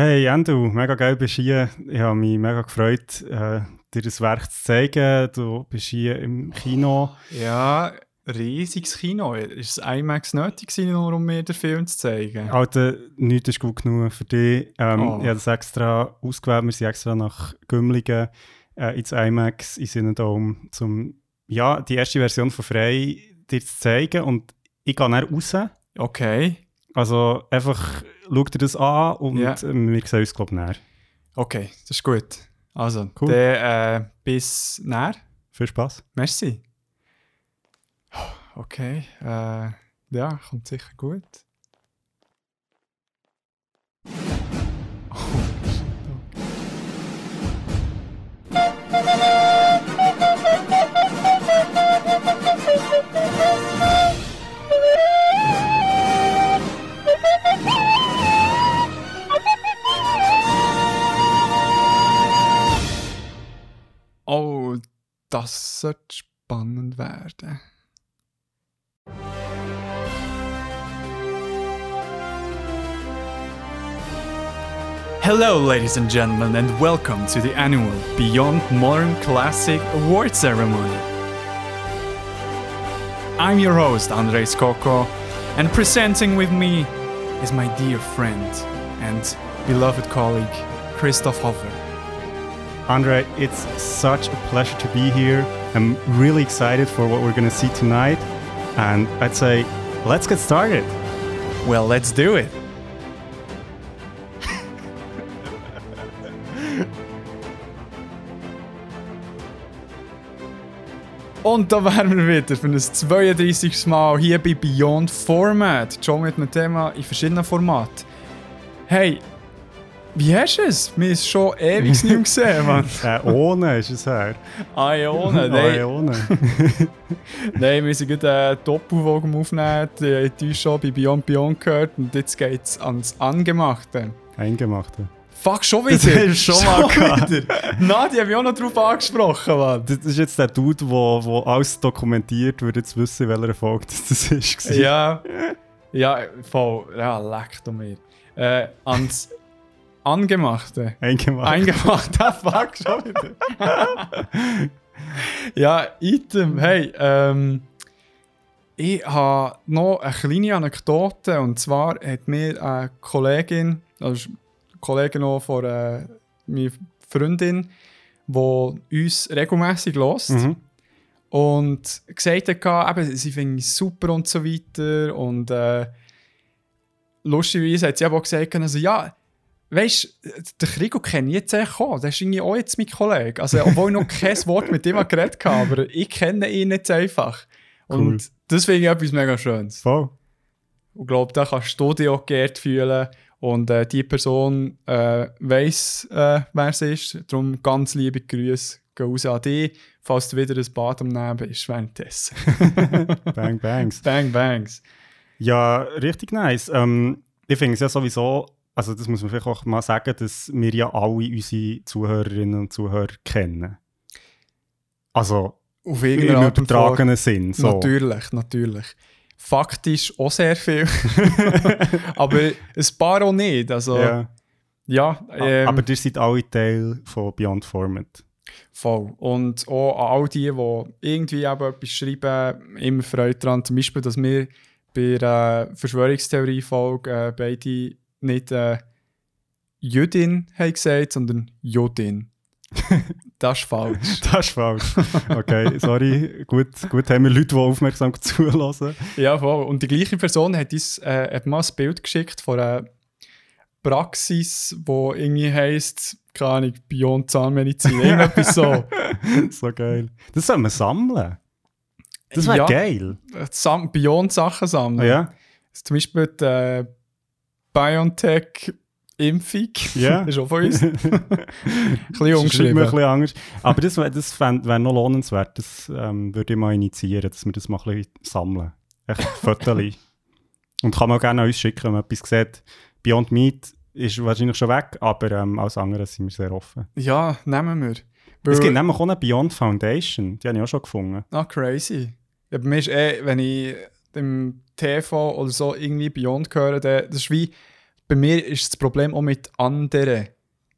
Hey Andrew, mega geil bist du hier. Ich habe mich mega gefreut, äh, dir das Werk zu zeigen. Du bist hier im Kino. Ja, riesiges Kino. Ist es IMAX nötig gewesen, nur um mir den Film zu zeigen? Alter, nichts ist gut genug für dich. Ähm, Oh. Ich habe das extra ausgewählt. Wir sind extra nach Gümligen äh, ins IMAX in Synodome, um ja, die erste Version von Frei dir zu zeigen. Und ich gehe dann raus. Okay, Also einfach schau dir das an und Ja. wir sehen uns, glaube ich, näher. okay, das ist gut. Also, Cool. dann äh, bis näher. Viel Spaß. Merci. Okay, äh, ja, kommt sicher gut. Oh, Oh, das sollte spannend werden. Hello, ladies and gentlemen, and welcome to the annual Beyond Modern Classic Award Ceremony. I'm your host, Andres Coco, and presenting with me is my dear friend and beloved colleague, Christoph Hofer. Andre, it's such a pleasure to be here. I'm really excited for what we're going to see tonight. And I'd say, let's get started. Well, let's do it. Und da wären wir wieder für ein 32. Mal hier bei Beyond Format. Schon mit einem Thema in verschiedenen Formaten. Hey, wie hast du es? Wir haben es schon ewig nicht mehr gesehen, Mann. Äh, ohne ist es her. Ione, Ah, nein. ohne. Nein, wir sind gerade eine Doppelfolge am Aufnehmen. Die ihr schon bei Beyond Beyond gehört. Und jetzt geht es ans Angemachte. Eingemachte. Fuck, schon wieder? Das hast du schon mal wieder. Na, die haben mich auch noch drauf angesprochen, Mann. Das ist jetzt der Dude, der wo, wo alles dokumentiert, würde jetzt wissen, welcher Folge das ist. Ja, ja, voll. Ja, leck du mir. Äh, ans Angemachte. Eingemacht. Eingemachte, fuck, schon wieder. ja, Item, hey, ähm, ich habe noch eine kleine Anekdote und zwar hat mir eine Kollegin, also eine Kollegin noch von äh, meiner Freundin, die uns regelmäßig hört Mhm. und gesagt hat, eben, sie finden es super und so weiter und äh, lustigerweise hat sie aber auch gesagt, also, ja, weißt du, den Krigo kenne ich jetzt echt auch, der ist irgendwie auch jetzt mein Kollege, also obwohl ich noch kein Wort mit ihm geredet habe, aber ich kenne ihn jetzt einfach und Cool. das finde ich etwas mega Schönes. Voll. Und ich glaube, da kannst du dich auch geehrt fühlen. Und äh, die Person äh, weiss, äh, wer es ist. Darum ganz liebe Grüße gehen raus an dich, falls du wieder ein Bad am Nehmen bist währenddessen. Bang, bangs. Bang, bangs. Ja, richtig nice. Ähm, ich finde es ja sowieso, also das muss man vielleicht auch mal sagen, dass wir ja alle unsere Zuhörerinnen und Zuhörer kennen. Also Auf im irgendeine Art und übertragenen Sinn. So. Natürlich, natürlich. Faktisch auch sehr viel. Aber ein paar auch nicht. Also, ja, Ja. ähm, Aber ihr seid alle Teil von Beyond Format. Voll. Und auch an all die, die irgendwie eben etwas schreiben, immer Freude daran. Zum Beispiel, dass wir bei der Verschwörungstheorie-Folge äh, beide nicht äh, Jüdin haben gesagt, sondern Jodin. das ist falsch. Das ist falsch. Okay, sorry. gut, gut haben wir Leute, die aufmerksam zulassen. Ja, voll. Und die gleiche Person hat uns äh, hat mal ein Bild geschickt von einer Praxis, wo irgendwie heisst, keine Ahnung, Beyond Zahnmedizin, irgendetwas so. so geil. Das soll man sammeln. Das wäre Ja. geil. Sam Beyond Sachen sammeln. Ja, Zum Beispiel die äh, BioNTech-Impfung. Ja. ist auch von uns. ein bisschen immer ein umgeschrieben. bisschen anders. Aber das, das wäre noch lohnenswert. Das ähm, würde ich mal initiieren, dass wir das mal ein bisschen sammeln. Echt Fotos. Und kann man auch gerne an uns schicken, wenn man etwas sieht. Beyond Meat ist wahrscheinlich schon weg, aber ähm, alles andere sind wir sehr offen. Ja, nehmen wir. Es Weil- gibt nämlich auch eine Beyond Foundation, die habe ich auch schon gefunden. Ah, crazy. Ja, bei mir ist eh, wenn ich im TV oder so irgendwie Beyond höre, dann, das ist wie bei mir ist das Problem auch mit anderen.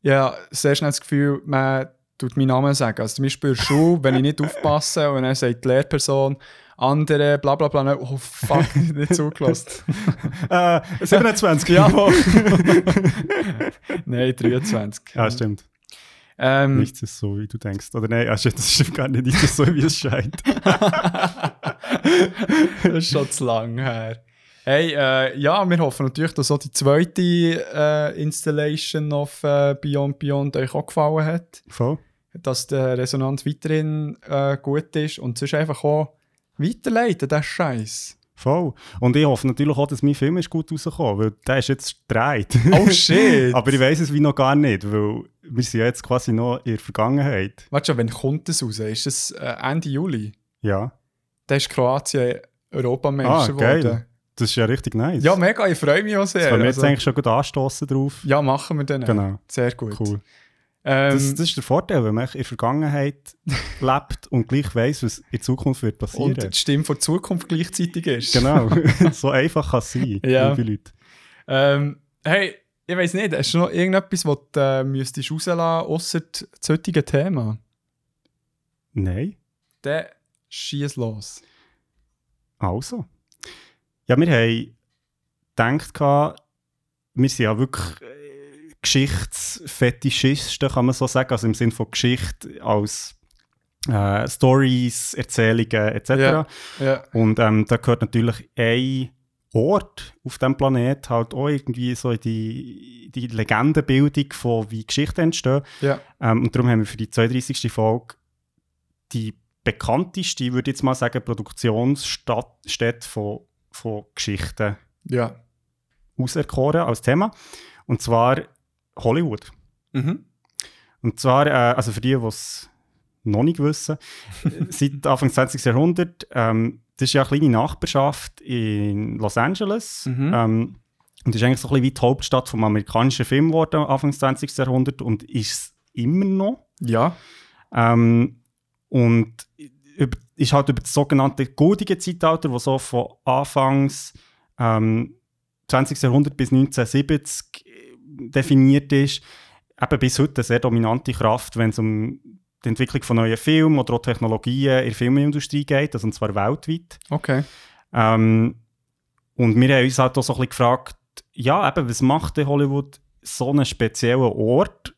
Ja, sehr schnell das Gefühl, man tut meinen Namen sagen. Also zum Beispiel Schule, wenn ich nicht aufpasse und dann sagt die Lehrperson, andere, bla bla bla, oh fuck, nicht zugelassen. äh, 27. Jawohl. Nein, 23. Ja, stimmt. Ähm, Nichts ist so, wie du denkst. Oder nein, das stimmt gar nicht. Nichts ist so, wie es scheint. das ist schon zu lang her. Hey, äh, ja, wir hoffen natürlich, dass auch die zweite äh, Installation of äh, Beyond Beyond euch auch gefallen hat. Voll. Dass der Resonanz weiterhin äh, gut ist und sonst einfach auch weiterleiten, das Scheiß. Voll. Und ich hoffe natürlich auch, dass mein Film ist gut rausgekommen, weil der ist jetzt gedreht. Oh shit! Aber ich weiß es wie noch gar nicht, weil wir sind ja jetzt quasi noch in der Vergangenheit. Warte schon, wann kommt das raus? Ist das äh, Ende Juli? Ja. Da ist Kroatien Europameister Ah, geil. Das ist ja richtig nice. Ja, mega, ich freue mich auch sehr. das können wir jetzt Also- eigentlich schon gut anstoßen drauf. ja, machen wir dann. Genau. Sehr gut. Cool. Ähm, Das, das ist der Vorteil, wenn man in der Vergangenheit lebt und gleich weiss, was in Zukunft wird passieren. und die Stimme von Zukunft gleichzeitig ist. Genau. so einfach kann es sein, Ja. liebe Leute. Ähm, hey, ich weiß nicht, hast du noch irgendetwas, was du äh, müsstest rauslassen außer das heutige Thema? Nein. Dann schieß los. Also. Ja, wir haben gedacht, wir sind ja wirklich äh, Geschichtsfetischisten, kann man so sagen, also im Sinne von Geschichte als äh, Stories, Erzählungen etc. Ja. Ja. Und ähm, da gehört natürlich ein Ort auf dem Planet halt auch irgendwie so in die, die Legendenbildung von wie Geschichten entstehen. Ja. Ähm, und darum haben wir für die 32. Folge die bekannteste, ich würde jetzt mal sagen, Produktionsstätte von, von Geschichten Ja. auserkoren als Thema. Und zwar Hollywood. Mhm. Und zwar, äh, also für die, die es noch nicht wissen, seit Anfang des 20. Jahrhunderts, ähm, das ist ja eine kleine Nachbarschaft in Los Angeles. Mhm. Ähm, und das ist eigentlich so ein bisschen wie die Hauptstadt vom amerikanischen Film geworden, Anfang des 20. Jahrhunderts und ist es immer noch. Ja. Ähm, und über, ist halt über das sogenannte goldige Zeitalter, das so von Anfangs ähm, 20. Jahrhundert bis 1970 definiert ist, eben bis heute eine sehr dominante Kraft, wenn es um die Entwicklung von neuen Filmen oder auch Technologien in der Filmindustrie geht, also und zwar weltweit. Okay. Ähm, und wir haben uns halt auch so ein bisschen gefragt, ja, eben, was macht denn Hollywood so einen speziellen Ort?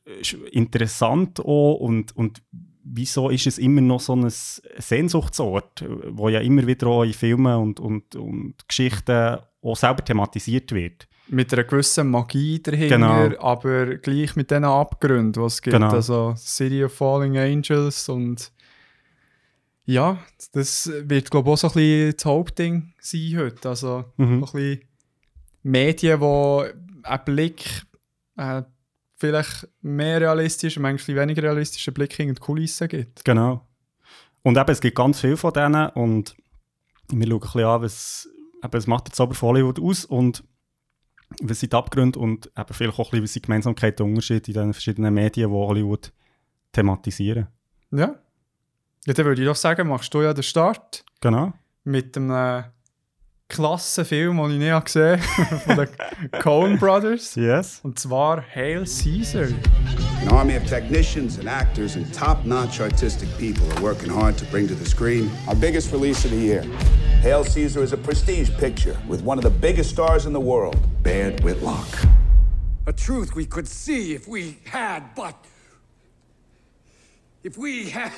Interessant auch und, und wieso ist es immer noch so ein Sehnsuchtsort, wo ja immer wieder auch in Filmen und, und, und Geschichten auch selber thematisiert wird? Mit einer gewissen Magie dahinter, Genau. aber gleich mit diesen Abgründen, die es gibt. Genau. Also City of Falling Angels und ja, das wird glaube ich auch so ein bisschen das Hauptding sein heute. Also Mhm. ein bisschen Medien, die einen Blick, äh, vielleicht mehr realistisch, manchmal weniger realistischen Blick in die Kulissen gibt. Genau. Und eben, es gibt ganz viele von denen und wir schauen ein bisschen an, was, eben, was macht der Zauber von Hollywood aus und was sind die Abgründe und eben vielleicht auch ein bisschen, was sind die Gemeinsamkeiten und Unterschiede in den verschiedenen Medien, die Hollywood thematisieren. Ja. Ja, dann würde ich doch sagen, machst du ja den Start Genau. mit einem klassen Film, den ich nicht habe gesehen habe, von den Coen Brothers. Yes. Und zwar Hail Caesar. An army of technicians and actors and top notch artistic people are working hard to bring to the screen our biggest release of the year. Hail Caesar is a prestige picture with one of the biggest stars in the world, Baird Whitlock. A truth we could see if we had, but. If we had.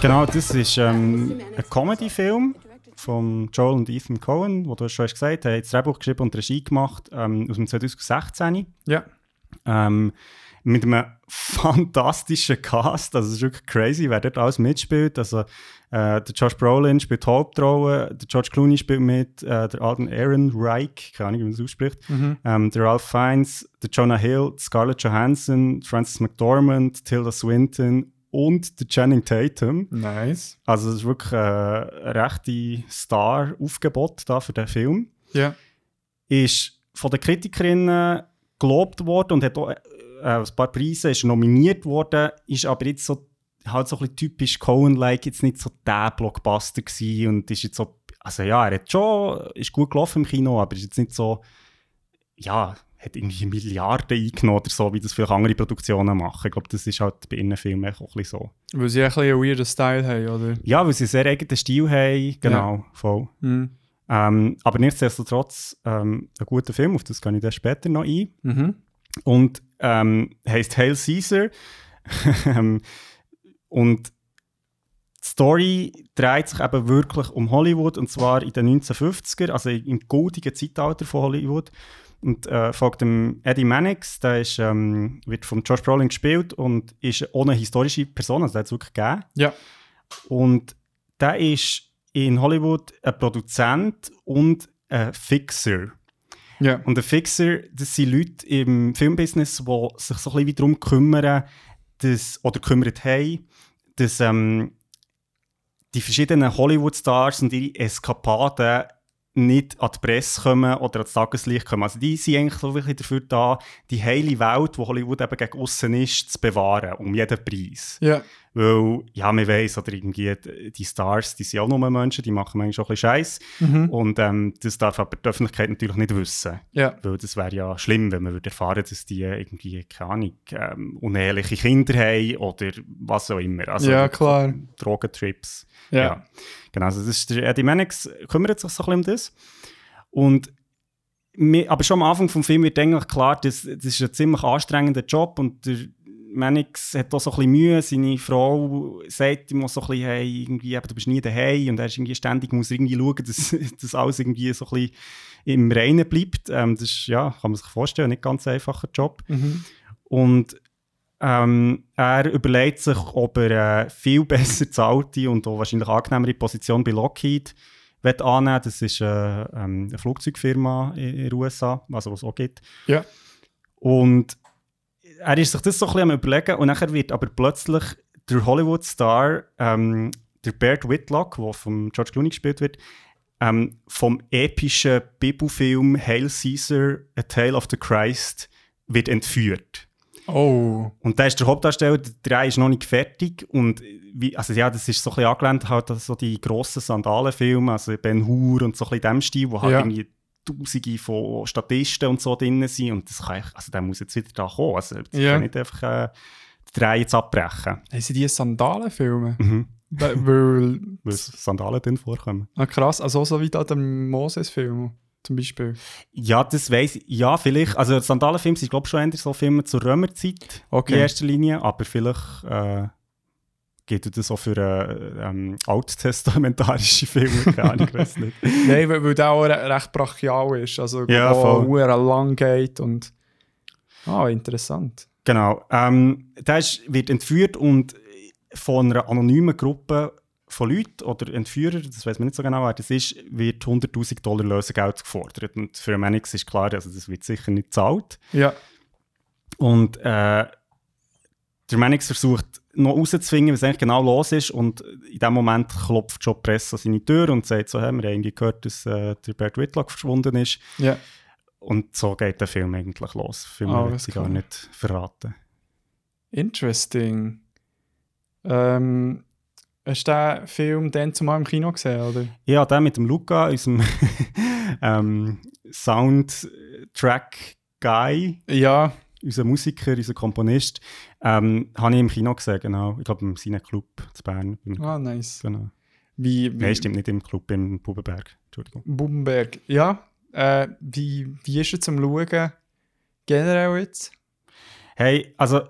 Genau, das ist ähm, ein Comedy-Film von Joel und Ethan Cohen, wo du schon hast gesagt hast, haben das Drehbuch geschrieben und Regie gemacht, ähm, aus dem 2016. Ja. Ähm, mit einem fantastischen Cast, also es ist wirklich crazy, wer dort alles mitspielt. Also, äh, der Josh Brolin spielt Hauptrolle, der George Clooney spielt mit, äh, der Alden Aaron Reich, keine Ahnung, wie man das ausspricht, ähm, der Ralph Fiennes, der Jonah Hill, Scarlett Johansson, Francis McDormand, Tilda Swinton und der Channing Tatum. Nice. Also es ist wirklich äh, ein rechte Star-Aufgebot da für den Film Ja. ist von den Kritikerinnen gelobt worden und hat auch äh, ein paar Preise, ist nominiert worden, ist aber jetzt so halt so ein bisschen typisch Cohen-like, jetzt nicht so der Blockbuster gewesen und ist jetzt so, also ja, er hat schon, ist gut gelaufen im Kino, aber ist jetzt nicht so, ja, hat irgendwie Milliarden eingenommen oder so, wie das viele andere Produktionen machen. Ich glaube, das ist halt bei ihren Filmen auch ein bisschen so. Weil sie ein bisschen einen weirden Style haben, oder? Ja, weil sie einen sehr eigenen Stil haben, genau, ja. voll. Mhm. Ähm, aber nichtsdestotrotz ähm, ein guter Film, auf das kann ich dann später noch ein. Mhm. Und ähm, heißt Hail Caesar. Und die Story dreht sich eben wirklich um Hollywood und zwar in den 1950er, also im goldigen Zeitalter von Hollywood. Und äh, folgt dem Eddie Mannix, der ist, ähm, wird von Josh Brolin gespielt und ist ohne historische Person, also der hat es wirklich gegeben. Ja. Und der ist in Hollywood ein Produzent und ein Fixer. Ja. Und ein Fixer, das sind Leute im Filmbusiness, die sich so ein bisschen darum kümmern, dass, oder kümmert haben, dass ähm, die verschiedenen Hollywood-Stars und ihre Eskapaden nicht an die Presse kommen oder ans Tageslicht kommen. Also die sind eigentlich so wirklich dafür da, die heile Welt, die Hollywood eben gegen außen ist, zu bewahren, um jeden Preis. Ja. Weil, ja, man weiss, oder irgendwie die Stars, die sind auch nur Menschen, die machen manchmal schon ein bisschen Scheiß. Mhm. Und ähm, das darf aber die Öffentlichkeit natürlich nicht wissen. Ja. Weil das wäre ja schlimm, wenn man würde erfahren dass die irgendwie, keine Ahnung, ähm, uneheliche Kinder haben oder was auch immer. Also, ja, klar. Drogentrips. Ja. ja. Genau, also das ist der Eddie Mannix kümmert sich so ein bisschen um das. Und aber schon am Anfang des Films wird eigentlich klar, dass das ist ein ziemlich anstrengender Job und der Mannix hat auch so ein bisschen Mühe. Seine Frau sagt ihm auch so ein bisschen, hey, irgendwie, du bist nie daheim und er ist irgendwie ständig, muss irgendwie schauen, dass, dass alles irgendwie so ein bisschen im Reinen bleibt. Ähm, das ist, ja, kann man sich vorstellen, nicht ganz einfacher Job. Mhm. Und ähm, er überlegt sich, ob er eine viel besser zahlte und auch wahrscheinlich angenehmere Position bei Lockheed wird annehmen. Das ist äh, ähm, eine Flugzeugfirma in den USA, also was es auch gibt. Ja. Und er ist sich das so ein bisschen am überlegen und nachher wird aber plötzlich der Hollywood-Star, ähm, der Bert Whitlock, der von George Clooney gespielt wird, ähm, vom epischen Bibelfilm Hail Caesar, A Tale of the Christ, wird entführt. Oh. Und da ist der Hauptdarsteller, der Drei ist noch nicht fertig. Und wie, also ja, das ist so ein bisschen angelehnt halt so die grossen Sandalenfilme, also Ben Hur und so ein bisschen in dem Stil, wo halt ja. irgendwie Tausende von Statisten und so drin sind. Und das kann ich, also der muss jetzt wieder da kommen. Also das ja. kann nicht einfach äh, die Drei jetzt abbrechen. Haben sie die Sandalenfilme? Mhm. Weil, weil Sandalen drin vorkommen. Ah, krass, also so wie da der Moses-Film zum Beispiel? Ja, das weiß ich. Ja, vielleicht. Also Sandalenfilme sind, glaube ich, schon eher so Filme zur Römerzeit okay. in erster Linie, aber vielleicht äh, geht das auch für äh, ähm, alttestamentarische Filme, keine Ahnung, ich weiß nicht. Nein, weil, weil der auch recht brachial ist, also ja, wo er lang geht und ah, interessant. Genau. Ähm, der ist, wird entführt und von einer anonymen Gruppe von Leuten oder Entführern, das weiß man nicht so genau, wer das ist, wird 100.000 Dollar Lösegeld gefordert. Und für Mannix ist klar, also das wird sicher nicht gezahlt. Ja. Und äh, der Mannix versucht noch rauszufinden, was eigentlich genau los ist. Und in dem Moment klopft schon die Presse an seine Tür und sagt so, hey, wir haben gehört, dass äh, der Bert Whitlock verschwunden ist. Ja. Und so geht der Film eigentlich los. Viel mehr oh, will gar nicht verraten. Interesting. Ähm, Hast du den Film dann zumal im Kino gesehen, oder? Ja, den mit dem Luca, unserem ähm, Soundtrack-Guy. Ja. Unser Musiker, unser Komponist. Ähm, habe ich im Kino gesehen, genau. Ich glaube, im Club zu Bern. Ah, nice. Genau. Wie, wie Nein, stimmt nicht im Club, im Bubenberg. Entschuldigung. Bubenberg, ja. Äh, wie, wie ist er zum Schauen generell jetzt? Hey, also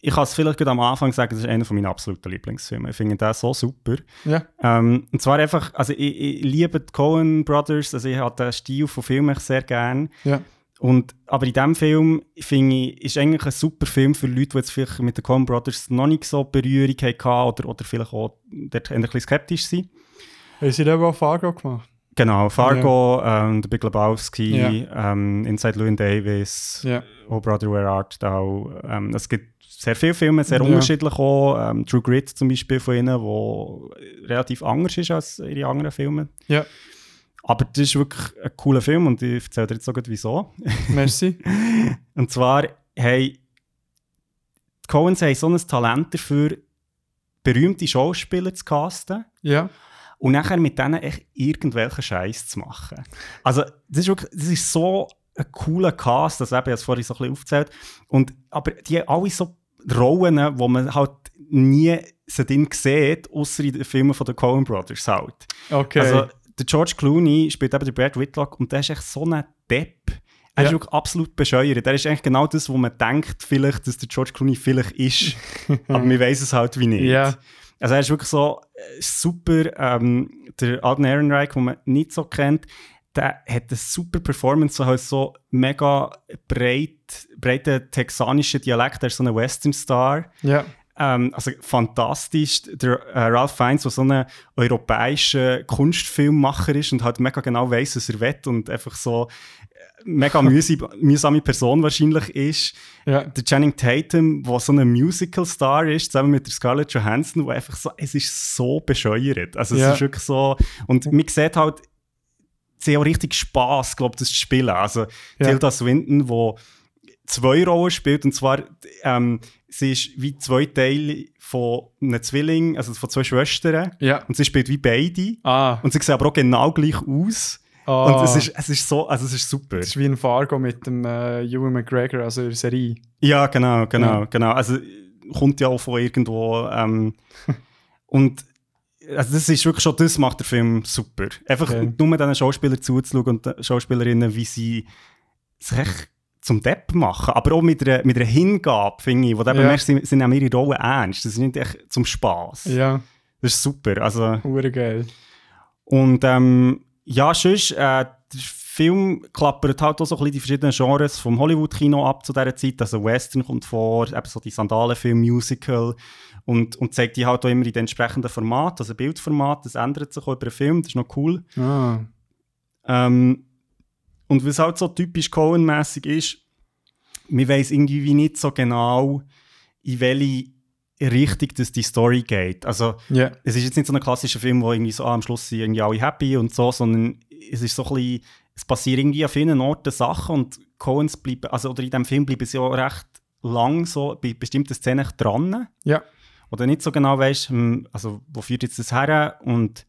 ich kann es vielleicht am Anfang sagen, das ist einer meiner absoluten Lieblingsfilme. Ich finde den so super. Ja. Ähm, und zwar einfach, also ich, ich liebe die Coen Brothers, also ich habe den Stil von Filmen sehr gerne. Ja. Und, aber in diesem Film, finde ich, ist eigentlich ein super Film für Leute, die jetzt vielleicht mit den Coen Brothers noch nicht so Berührung hatten oder, oder vielleicht auch dort ein bisschen skeptisch sind. Haben sie da auch Fargo gemacht? Genau, Fargo, ja. ähm, The Big Lebowski, ja. ähm, Inside Llewyn Davis, ja. Oh Brother, Where Art Thou. Ähm, es gibt sehr viele Filme, sehr unterschiedlich auch. Ähm, True Grit zum Beispiel von ihnen, wo relativ anders ist als ihre anderen Filme. Ja. Aber das ist wirklich ein cooler Film und ich erzähle dir jetzt sogar wieso. Merci. und zwar, hey, die Coens haben so ein Talent dafür, berühmte Schauspieler zu casten. Ja. Und nachher mit denen echt irgendwelchen Scheiß zu machen. Also, das ist wirklich, das ist so ein cooler Cast, das habe ich jetzt vorhin so ein bisschen aufgezählt. Und, aber die haben alle so Rollen, wo man halt nie sie drin sieht, außer in den Filmen von den Coen Brothers halt. Okay. Also, der George Clooney spielt eben den Brad Whitlock und der ist echt so ein Depp. Er Ja. ist wirklich absolut bescheuert. Er ist eigentlich genau das, wo man denkt, vielleicht, dass der George Clooney vielleicht ist. aber man weiß es halt wie nicht. Ja. Also er ist wirklich so äh, super. Ähm, der Alden Ehrenreich, den man nicht so kennt, der hat eine super Performance, halt so mega breit, breiten texanischen Dialekt. Er ist so ein Western Star. Ja. Ähm, also fantastisch. Der äh, Ralph Fiennes, der so ein europäischer Kunstfilmmacher ist und halt mega genau weiß, was er will und einfach so äh, mega mühsam, mühsame Person wahrscheinlich ist. Ja. Der Channing Tatum, der so ein Musical-Star ist, zusammen mit der Scarlett Johansson, wo einfach so, es ist so bescheuert. Also es Ja. ist wirklich so, und man sieht halt, sie haben auch richtig Spass, glaube das zu spielen. Also Ja. Tilda Swinton, wo zwei Rollen spielt, und zwar, ähm, sie ist wie zwei Teile von einem Zwilling, also von zwei Schwestern, Ja. und sie spielt wie beide. Ah. Und sie sehen aber auch genau gleich aus. ah. Und es ist, es ist so, also es ist super. Das ist wie ein Fargo mit dem äh, Ewan McGregor, also in der Serie. Ja, genau, genau, Ja. genau. Also kommt ja auch von irgendwo. Ähm, und also das ist wirklich schon, das macht der Film super. Einfach Okay. nur diesen Schauspielern zuzuschauen und Schauspielerinnen, wie sie sich zum Depp machen. Aber auch mit einer, mit einer Hingabe, finde ich, wo du eben Ja. merkst, sie, sie nehmen ihre Rolle ernst. Das ist nicht echt zum Spaß. Ja, Das ist super. Also, hure geil. und ähm, ja, sonst, äh, der Film klappert halt auch so ein bisschen die verschiedenen Genres vom Hollywood-Kino ab zu dieser Zeit. Also Western kommt vor, eben so die Sandalenfilm, Musical und, und zeigt die halt auch immer in den entsprechenden Format, also Bildformat, das ändert sich auch über den Film, das ist noch cool. Ah. Ähm, und was halt so typisch Cohen-mässig ist, man weiß irgendwie wie nicht so genau, in welche Richtung das die Story geht. Also Ja. es ist jetzt nicht so ein klassischer Film, wo irgendwie so ah, am Schluss sind irgendwie alle happy und so, sondern es ist so ein bisschen, es passieren irgendwie an vielen Orten Sachen und Coens bleiben, also oder in diesem Film bleiben sie auch recht lang so bei bestimmten Szenen dran. Ja. Oder nicht so genau weißt, hm, also wo führt jetzt das her und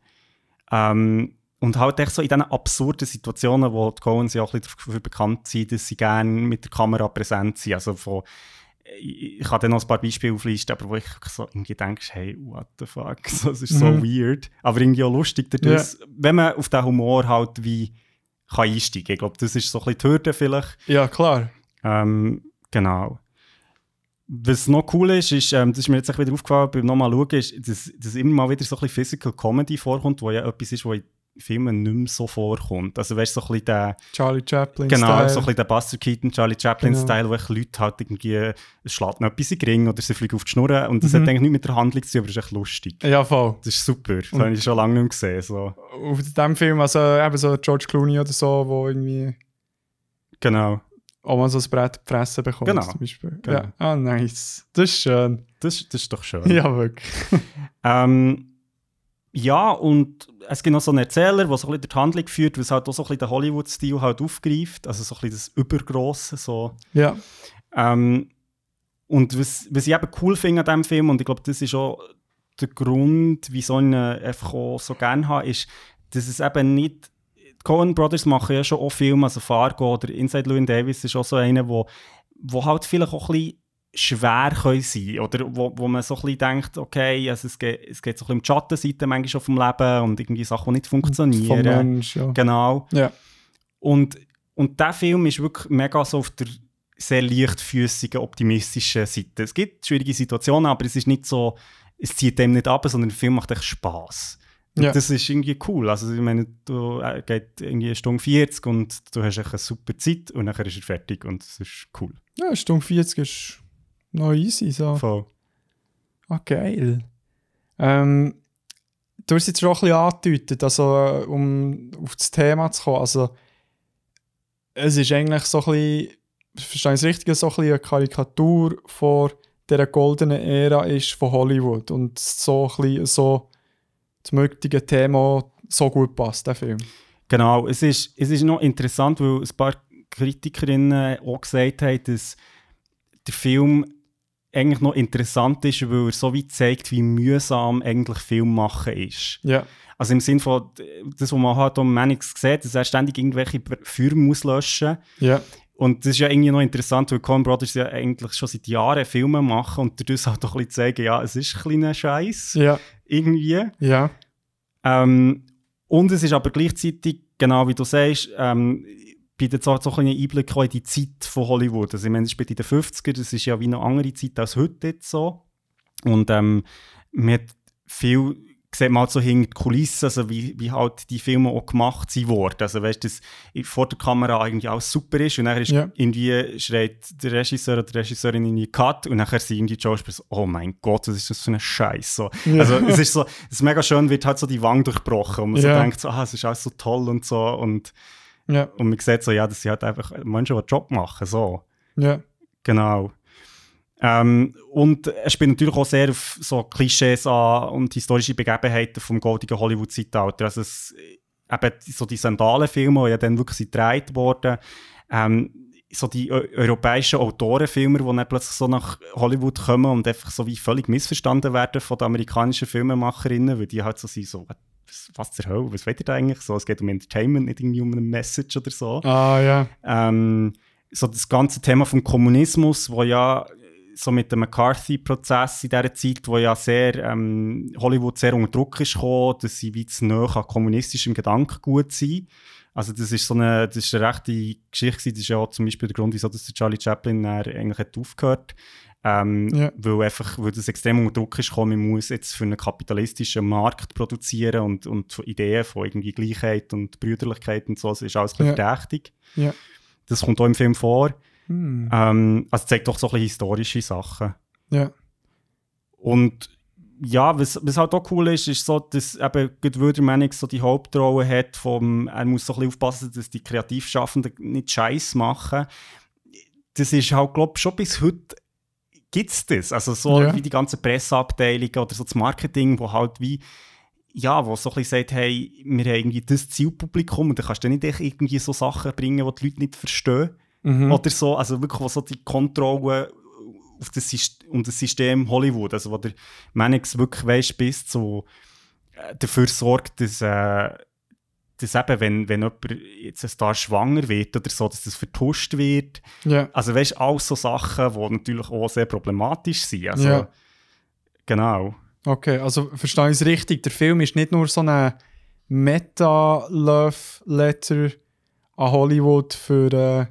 ähm, und halt echt so in diesen absurden Situationen, wo die Coens ja auch ein bisschen dafür bekannt sind, dass sie gerne mit der Kamera präsent sind. Also von, ich, kann dann noch ein paar Beispiele auflisten, aber wo ich so irgendwie denke, hey, what the fuck, so, das ist so Mhm. weird. Aber irgendwie auch lustig dadurch, wenn man auf den Humor halt wie kann einsteigen. Ich glaube, das ist so ein bisschen die Hürde vielleicht. Ja, klar. Ähm, genau. Was noch cool ist, ist, ähm, das ist mir jetzt wieder aufgefallen beim nochmal schauen, ist, dass, dass immer mal wieder so ein bisschen Physical Comedy vorkommt, wo ja etwas ist, was in Filmen nicht mehr so vorkommt. Also weißt du, so ein bisschen der, Charlie Chaplin. genau, Style. so ein bisschen der Buster Keaton, Charlie Chaplin-Style, Genau. wo Leute halt irgendwie, noch etwas in den Ring oder sie fliegen auf die Schnur und das Mhm. hat eigentlich nicht mit der Handlung zu tun, aber es ist echt lustig. Ja, voll. Das ist super, das habe ich schon lange nicht mehr gesehen. So. Auf dem Film, also eben so George Clooney oder so, wo irgendwie Genau, auch mal so ein Brett in die Fresse bekommt. Genau. Zum Beispiel. Genau. Ja. Ah, nice. Das ist schön. das, das ist doch schön. Ja, wirklich. Ähm, ja, und es gibt noch so einen Erzähler, der so ein bisschen durch die Handlung führt, was halt auch so ein bisschen den Hollywood-Stil halt aufgreift, also so ein bisschen das Übergrosse, so. Ja. Ähm, und was, was ich eben cool finde an diesem Film, und ich glaube, das ist auch der Grund, wieso ich ihn einfach auch so gerne habe, ist, dass es eben nicht. Die Coen Brothers machen ja schon auch Filme, also Fargo oder Inside Llewyn Davis ist auch so einer, wo, wo halt vielleicht auch ein bisschen schwer können sein oder wo, wo man so ein bisschen denkt, okay, also es, geht, es geht so ein bisschen um die Schattenseite manchmal schon vom Leben und irgendwie Sachen, die nicht funktionieren. Mensch, ja. Genau. Ja. Und, und der Film ist wirklich mega so auf der sehr leichtfüßigen, optimistischen Seite. Es gibt schwierige Situationen, aber es ist nicht so, es zieht dem nicht ab, sondern der Film macht echt Spass. Ja. das ist irgendwie cool. Also ich meine, du äh, geht irgendwie eine Stunde 40 und du hast echt eine super Zeit und dann ist er fertig und das ist cool. Ja, Stunde 40 ist noch easy. So. Voll. Ah, geil. Ähm, du hast jetzt schon ein bisschen angedeutet, also äh, um auf das Thema zu kommen. Also, es ist eigentlich so ein bisschen, verstehe ich es richtig, so ein bisschen eine Karikatur vor dieser goldenen Ära ist von Hollywood und so ein bisschen so zum heutigen Thema so gut passt, der Film. Genau, es ist, es ist noch interessant, weil ein paar Kritikerinnen auch gesagt haben, dass der Film eigentlich noch interessant ist, weil er so wie zeigt, wie mühsam eigentlich Film machen ist. Ja. Also im Sinne von, das, was man halt um Mannix sieht, dass er ständig irgendwelche Feuer muss löschen Ja. Und das ist ja irgendwie noch interessant, weil Coen Brothers ja eigentlich schon seit Jahren Filme machen und dadurch halt auch ein bisschen zeigen, ja, es ist ein kleiner Scheiß Ja. irgendwie. Ja. Ähm, und es ist aber gleichzeitig, genau wie du sagst, ähm, bietet so, so einen Einblick in die Zeit von Hollywood. Also ich meine, es spielt in den 50er, das ist ja wie eine andere Zeit als heute jetzt so. Und ähm, man hat viel sieht man halt so hinter die Kulissen, also wie, wie halt die Filme auch gemacht sind worden. Also weißt du, dass vor der Kamera eigentlich alles super ist und dann ist Ja. irgendwie schreit der Regisseur oder die Regisseurin in die Cut und nachher sind irgendwie die Schauspieler so, oh mein Gott, was ist das für ein Scheiß. So. Ja. Also es ist so, es ist mega schön, wird halt so die Wange durchbrochen und man Ja. so denkt so, ah, es ist alles so toll und so und, Ja. und man sieht so, ja, dass sie halt einfach Menschen, die einen Job machen, so. Ja. Genau. Ähm, und er spielt natürlich auch sehr auf so Klischees an und historische Begebenheiten vom goldigen Hollywood-Zeitalter. Also es, eben so die Sandalenfilme, die ja dann wirklich gedreht wurden, ähm, so die eu europäischen Autorenfilmer, die dann plötzlich so nach Hollywood kommen und einfach so wie völlig missverstanden werden von den amerikanischen Filmemacherinnen, weil die halt so sind, so, was, was zur Hölle, was wollt ihr da eigentlich? So, es geht um Entertainment, nicht irgendwie um eine Message oder so. Ah, ja. Ähm, so das ganze Thema vom Kommunismus, wo ja so mit dem McCarthy-Prozess in dieser Zeit, wo ja sehr ähm, Hollywood sehr unter Druck ist gekommen, dass sie wie zu nahe an kommunistischem Gedankengut sind. Also das ist so eine, das ist eine rechte Geschichte gewesen. das ist ja auch zum Beispiel der Grund, wieso dass Charlie Chaplin eigentlich hat aufgehört ähm, Ja. weil einfach, weil das extrem unter Druck ist gekommen, man muss jetzt für einen kapitalistischen Markt produzieren und, und Ideen von irgendwie Gleichheit und Brüderlichkeit und so, das ist alles ein Ja. verdächtig. Ja. Das kommt auch im Film vor. Hm. Ähm, also zeigt doch so ein bisschen historische Sachen. Ja. Und ja, was, was halt auch cool ist, ist so, dass eben Wilder Mannix so die Hauptrolle hat vom, er muss so ein bisschen aufpassen, dass die Kreativschaffenden nicht Scheiß machen. Das ist halt, glaube ich, schon bis heute gibt es das. Also so Ja. wie die ganzen Presseabteilungen oder so das Marketing, wo halt wie ja, wo so ein bisschen sagt, hey, wir haben irgendwie das Zielpublikum und dann kannst du nicht irgendwie so Sachen bringen, die die Leute nicht verstehen. Mhm. Oder so, also wirklich, wo so die Kontrolle auf das Syst um das System Hollywood, also wo der Mannix wirklich weißt, bis zu äh, dafür sorgt, dass, äh, dass eben, wenn, wenn jemand jetzt ein Star schwanger wird oder so, dass das vertuscht wird. Ja. Also weißt du, alles so Sachen, die natürlich auch sehr problematisch sind. Also, Ja. Genau. Okay, also verstehe ich es richtig. Der Film ist nicht nur so eine Meta-Love-Letter an Hollywood für äh,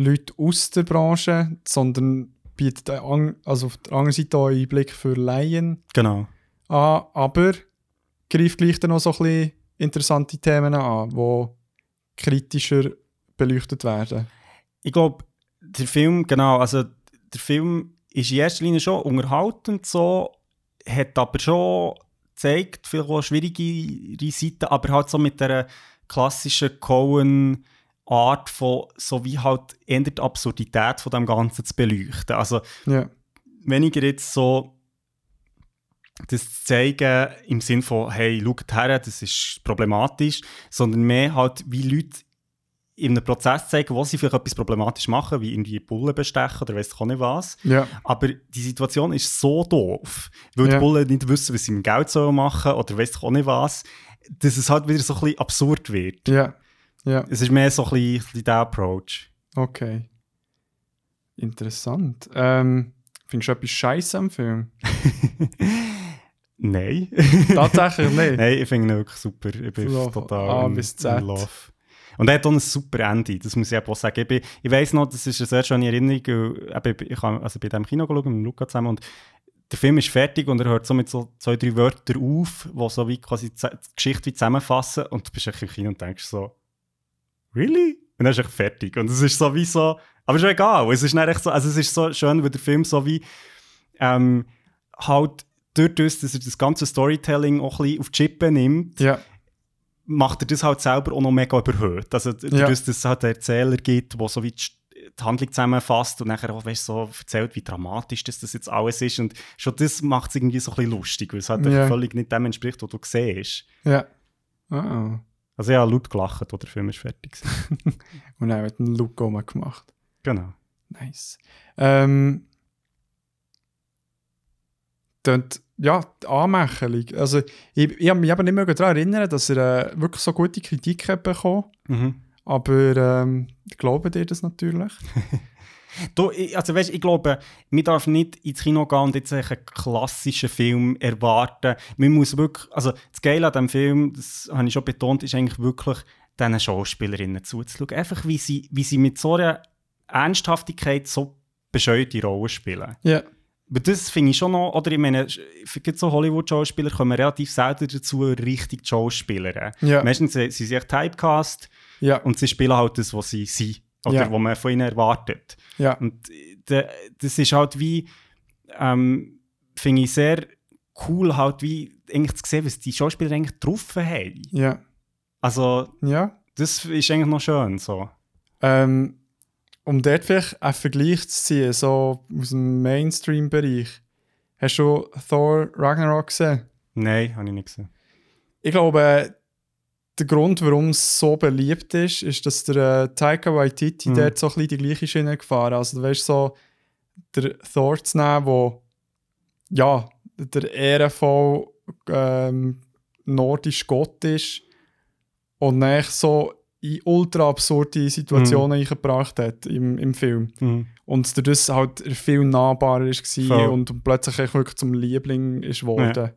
Leute aus der Branche, sondern bietet also auf der anderen Seite auch einen Einblick für Laien Genau. an, aber greift gleich dann noch so ein bisschen interessante Themen an, die kritischer beleuchtet werden. Ich glaube, der Film, genau, also der Film ist in erster Linie schon unterhaltend so, hat aber schon gezeigt, vielleicht auch schwierigere Seiten, aber halt so mit der klassischen Cohen Art von, so wie halt die Absurdität von dem Ganzen zu beleuchten. Also Ja, weniger jetzt so das zu zeigen im Sinn von, hey, schaut her, das ist problematisch, sondern mehr halt, wie Leute in einem Prozess zeigen, wo sie vielleicht etwas problematisch machen, wie irgendwie Bullen bestechen oder weiss ich auch nicht was. ja, Aber die Situation ist so doof, weil Ja. die Bullen nicht wissen, was sie mit Geld sollen machen oder weiss ich auch nicht was, dass es halt wieder so ein bisschen absurd wird. ja, ja, Es ist mehr so ein bisschen, ein bisschen der Approach. okay. Interessant. Ähm, findest du etwas Scheiße am Film? Nein. Tatsächlich nicht. Nein, ich finde ihn wirklich super. Ich bin So, total A in- bis in Love. Und er hat auch ein super Ende, das muss ich auch sagen. Ich, bin- ich weiss noch, das ist eine sehr schöne Erinnerung. eben, Ich habe also bei dem Kino geschaut mit Luca zusammen und der Film ist fertig und er hört so mit so zwei, drei Wörtern auf, die so wie quasi die Geschichte wie zusammenfassen und du bist echt im Kino und denkst so, really? Und dann ist echt fertig. Und es ist so wie so, aber ist egal. Es ist nicht echt so, also es ist so schön, weil der Film so wie ähm, halt durch das, dass er das ganze Storytelling auch ein bisschen auf die Chippe nimmt, Ja, macht er das halt selber auch noch mega überhöht. Also durch Ja. das, dass es halt einen Erzähler gibt, der so wie die, die Handlung zusammenfasst und nachher auch weißt, so erzählt, wie dramatisch das, das jetzt alles ist. Und schon das macht es irgendwie so ein bisschen lustig, weil es halt Ja. völlig nicht dem entspricht, was du siehst. ja. Ah. Also ja, laut gelacht, oder der Film ist fertig. Und dann hat einen Look gemacht. genau. Nice. Ähm, tönt, ja, die Anmächelung. Also, ich, ich habe mich aber nicht mehr daran erinnern, dass er äh, wirklich so gute Kritik hat bekommen. Mhm. Aber ähm, ich glaube dir das natürlich. Du, ich- also weißt, ich glaube, man darf nicht ins Kino gehen und jetzt einen klassischen Film erwarten. Man muss wirklich, also das Geile an diesem Film, das habe ich schon betont, ist eigentlich wirklich diesen Schauspielerinnen zuzuschauen. Einfach wie sie, wie sie mit so einer Ernsthaftigkeit so bescheuerte Rollen spielen. Ja. Aber das finde ich schon noch, oder ich meine, für so Hollywood-Schauspieler kommen relativ selten dazu, richtig zu schauspielern. Ja. Meistens sind sie echt Typecast Ja. und sie spielen halt das, was sie sind. Oder Ja. was man von ihnen erwartet. ja. Und de, das ist halt wie, ähm, finde ich sehr cool, halt wie eigentlich zu sehen, was die Schauspieler eigentlich getroffen haben. Ja. Also, Ja. das ist eigentlich noch schön. So. Ähm, um dort vielleicht einen Vergleich zu ziehen, so aus dem Mainstream-Bereich. Hast du Thor Ragnarok gesehen? Nein, habe ich nicht gesehen. Ich glaube, der Grund, warum es so beliebt ist, ist, dass der äh, Taika Waititi Mhm. dort so ein bisschen die gleiche Schiene gefahren Also, du weißt so, der Thor zu nehmen, wo ja, der ehrenvoll ähm, nordisch Gott ist und dann so in ultra absurde Situationen eingebracht hat im, im Film. Mhm. Und dadurch halt viel nahbarer war und plötzlich wirklich zum Liebling ist geworden.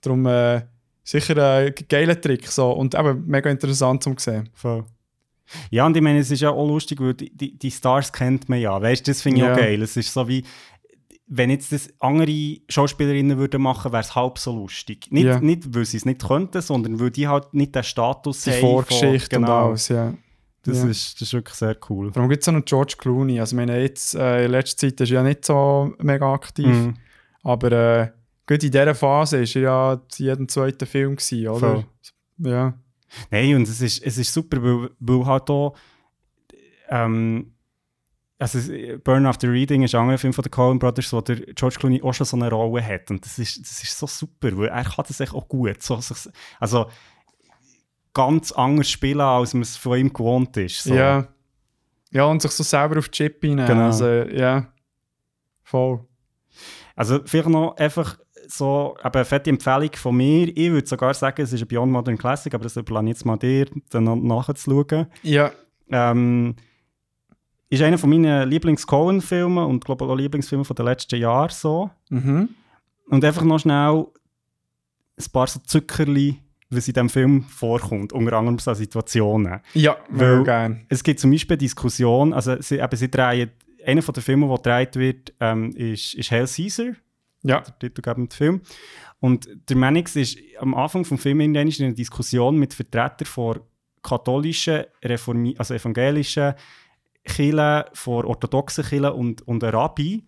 Darum äh, sicher ein geiler Trick so. und eben mega interessant zum sehen. Voll. Ja, und ich meine, es ist ja auch lustig, weil die, die, die Stars kennt man ja. Weißt du, das finde ich Ja. auch geil. Es ist so wie, wenn jetzt das andere Schauspielerinnen würden machen, wäre es halb so lustig. Nicht, Ja. nicht weil sie es nicht könnten, sondern weil die halt nicht den Status Die haben. Vorgeschichte von, genau. und alles, ja. Das, Ja. ist, das ist wirklich sehr cool. Darum gibt es auch noch George Clooney. Also, ich meine, jetzt, äh, in letzter Zeit ist er ja nicht so mega aktiv. Mhm. Aber äh, gut in dieser Phase war er ja in jedem zweiten Film, gewesen, oder? Voll. Ja. Nein, und es ist, es ist super, weil, weil halt auch ähm, also es- Burn After Reading ist ein anderer Film von den Coen Brothers, wo der George Clooney auch schon so eine Rolle hat. Und das ist, das ist so super, weil er kann das echt auch gut. So, also ganz anders spielen, als man es von ihm gewohnt ist. So. ja. Ja, und sich so selber auf die Chip hinein. Genau. Also, ja. Voll. Also vielleicht noch einfach so eine fette Empfehlung von mir. Ich würde sogar sagen, es ist ein Beyond Modern Classic, aber das überlasse ich jetzt mal dir, dann noch nachzuschauen. Ja. Ähm, ist einer von meinen Lieblings-Cohen-Filmen und glaube auch Lieblingsfilme von den letzten Jahren so. Mhm. Und einfach noch schnell ein paar so Zuckerli, was in diesem Film vorkommt, unter anderem so Situationen. Ja, Weil- mega gern. Es gibt zum Beispiel Diskussionen, also sie, eben, sie drehen, einer von den Filmen, der gedreht wird, ähm, ist, ist Hell Caesar, Ja. der titelgebende Film. Und der Mannix ist am Anfang des Films in einer Diskussion mit Vertretern von katholischen, Reformi also evangelischen Kirchen, von orthodoxen Kirchen und, und einem Rabbi,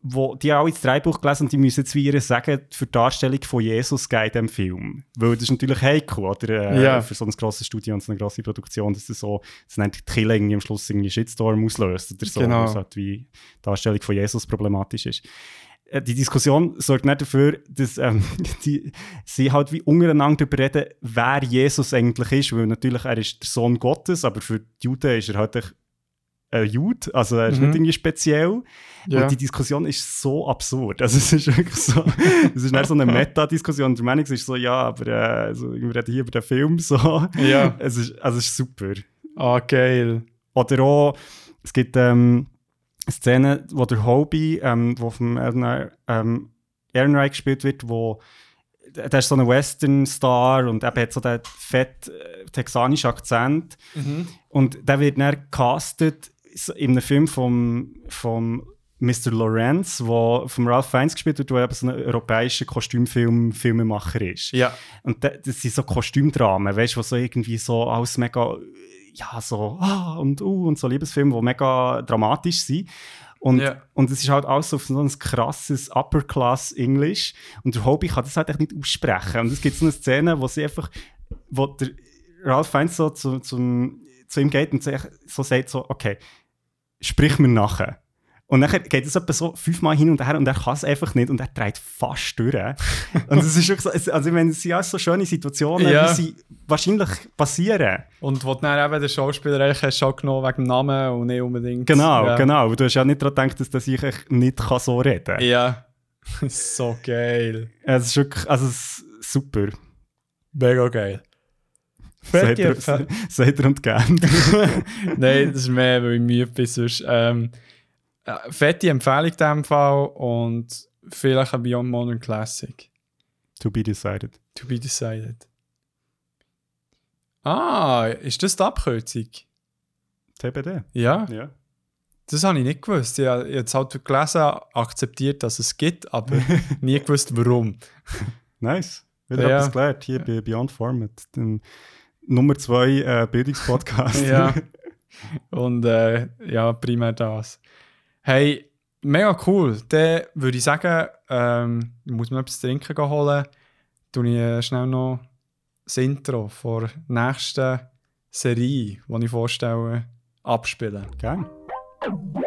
wo die haben alle das Drehbuch gelesen und die müssen jetzt wie ihr sagen, für die Darstellung von Jesus geht diesem Film. Weil das ist natürlich heikel, oder? Äh, Ja. Für so ein grosses Studio und so eine grosse Produktion, dass das so, dass dann die Kirche irgendwie am Schluss irgendwie Shitstorm auslöst oder so. Genau. Halt wie die Darstellung von Jesus problematisch ist äh, die Diskussion sorgt nicht dafür, dass ähm, die, sie halt wie untereinander darüber reden, wer Jesus eigentlich ist, weil natürlich er ist der Sohn Gottes, aber für die Juden ist er halt ein Jude, also er ist Mhm. nicht irgendwie speziell. Ja. Und die Diskussion ist so absurd. Also es ist wirklich so, es ist nicht so eine Meta-Diskussion. Der Meinung ist so, ja, aber äh, also, wir reden hier über den Film so. Ja. Es ist, also es ist super. Ah, geil. Oder auch, es gibt ähm, eine Szene, wo der Hobie, ähm, wo vom Aaron, ähm, Ehrenreich gespielt wird, wo der ist so ein Western-Star und er hat so den fett äh, texanischen Akzent. Und der wird dann gecastet so in einem Film vom, vom Mr. Lorenz, wo vom Ralph Fiennes gespielt wird, der eben so ein europäischer Kostümfilm-Filmemacher ist. Ja. Und da- das sind so Kostümdramen, weißt du, wo so irgendwie so alles mega, ja, so, ah, und uh, und so Liebesfilme, die mega dramatisch sind. Und, Ja. und es ist halt alles auf so ein krasses Upper-Class-English. Und der Hobby kann das halt echt nicht aussprechen. Und es gibt so eine Szene, wo sie einfach, wo der Ralph Fiennes so zu, zum, zu ihm geht und so sagt so, okay, sprich mir nachher. Und dann geht es etwa so fünfmal hin und her und er kann es einfach nicht und er dreht fast durch. und es ist wirklich so, also ich meine, es sind ja so schöne Situationen, Ja. wie sie wahrscheinlich passieren. Und wo dann eben den Schauspieler eigentlich schon genommen wegen dem Namen und nicht unbedingt. Genau, ja. genau. Du hast ja nicht daran gedacht, dass, dass ich nicht kann so reden kann. Ja, so geil. Es ist wirklich, also super. Mega geil. Seid ihr, seid ihr und gern. Nein, das ist mehr, weil ich müde bin sonst. Ähm, äh, fette Empfehlung in diesem Fall und vielleicht ein Beyond Modern Classic. To be decided. To be decided. Ah, ist das die Abkürzung? TBD? Ja, Ja. das habe ich nicht gewusst. Ich habe jetzt halt gelesen, akzeptiert, dass es gibt, aber nie gewusst, warum. Nice. Wieder Ja. etwas gelernt hier bei Beyond Format. Dem Nummer 2 äh, Bildungspodcast. ja. Und äh, ja, primär das. Hey, mega cool. Dann würde ich sagen, ähm, ich muss mir etwas trinken gehen holen. Tue ich äh, schnell noch das Intro vor der nächsten Serie, die ich vorstelle, abspielen. Gern. Ja,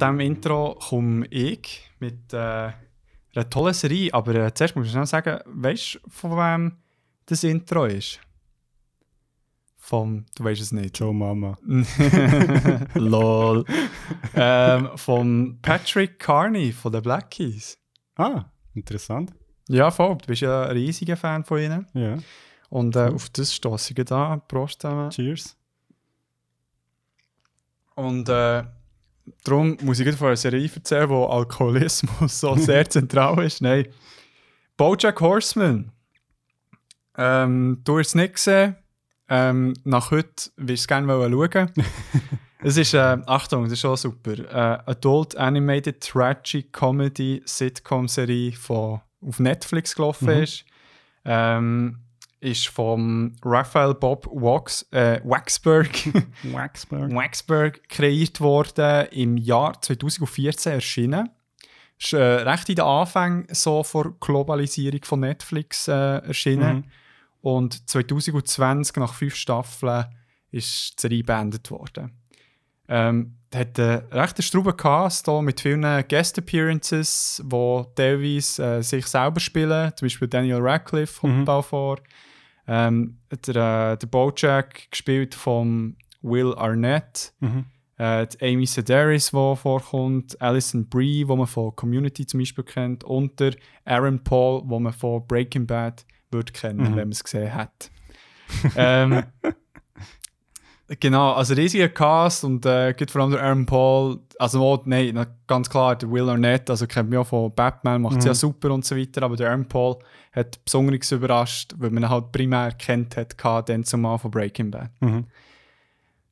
diesem Intro komme ich mit äh, einer tollen Serie. Aber äh, zuerst muss ich schnell sagen, weißt du, von wem das Intro ist? Vom, du weißt es nicht. Joe Mama. Lol. ähm, von Patrick Carney von den Black Keys. Ah, interessant. Ja, voll. Du bist ja ein riesiger Fan von ihnen. Ja. Und äh, auf das stoße ich da. Prost zusammen. Cheers. Und äh, darum muss ich von einer Serie erzählen, wo Alkoholismus so sehr zentral ist. Nein. Bojack Horseman. Ähm, du hast es nicht gesehen. Ähm, nach heute willst du es gerne schauen. es ist, äh, Achtung, das ist schon super. Äh, Adult Animated Tragic Comedy Sitcom Serie, die auf Netflix gelaufen ist. Ähm, ist vom Raphael Bob Wax, äh, Waxberg. Waxberg. Waxberg kreiert worden, im Jahr 2014 erschienen. Ist äh, recht in den Anfängen so vor Globalisierung von Netflix äh, erschienen. Mhm. Und 2020, nach fünf Staffeln, ist die Serie beendet worden. Ähm, hat einen rechten Strube Cast hier mit vielen Guest-Appearances, die teilweise äh, sich selber spielen. Zum Beispiel Daniel Radcliffe kommt Mhm. da vor. Ähm, der, äh, der Bojack gespielt von Will Arnett. Mhm. Äh, Amy Sedaris, die vorkommt, Alison Brie, die man von Community zum Beispiel kennt, und der Aaron Paul, den man von Breaking Bad würde kennen, Mhm. wenn man es gesehen hat. ähm, genau, also riesiger Cast und äh, gibt vor allem der Aaron Paul, also oh, nein, ganz klar, der Will Arnett, also kennt man ja von Batman, macht es ja super und so weiter, aber der Aaron Paul hat besonders überrascht, weil man ihn halt primär kennt hat, dann zumal von Breaking Bad. Mhm.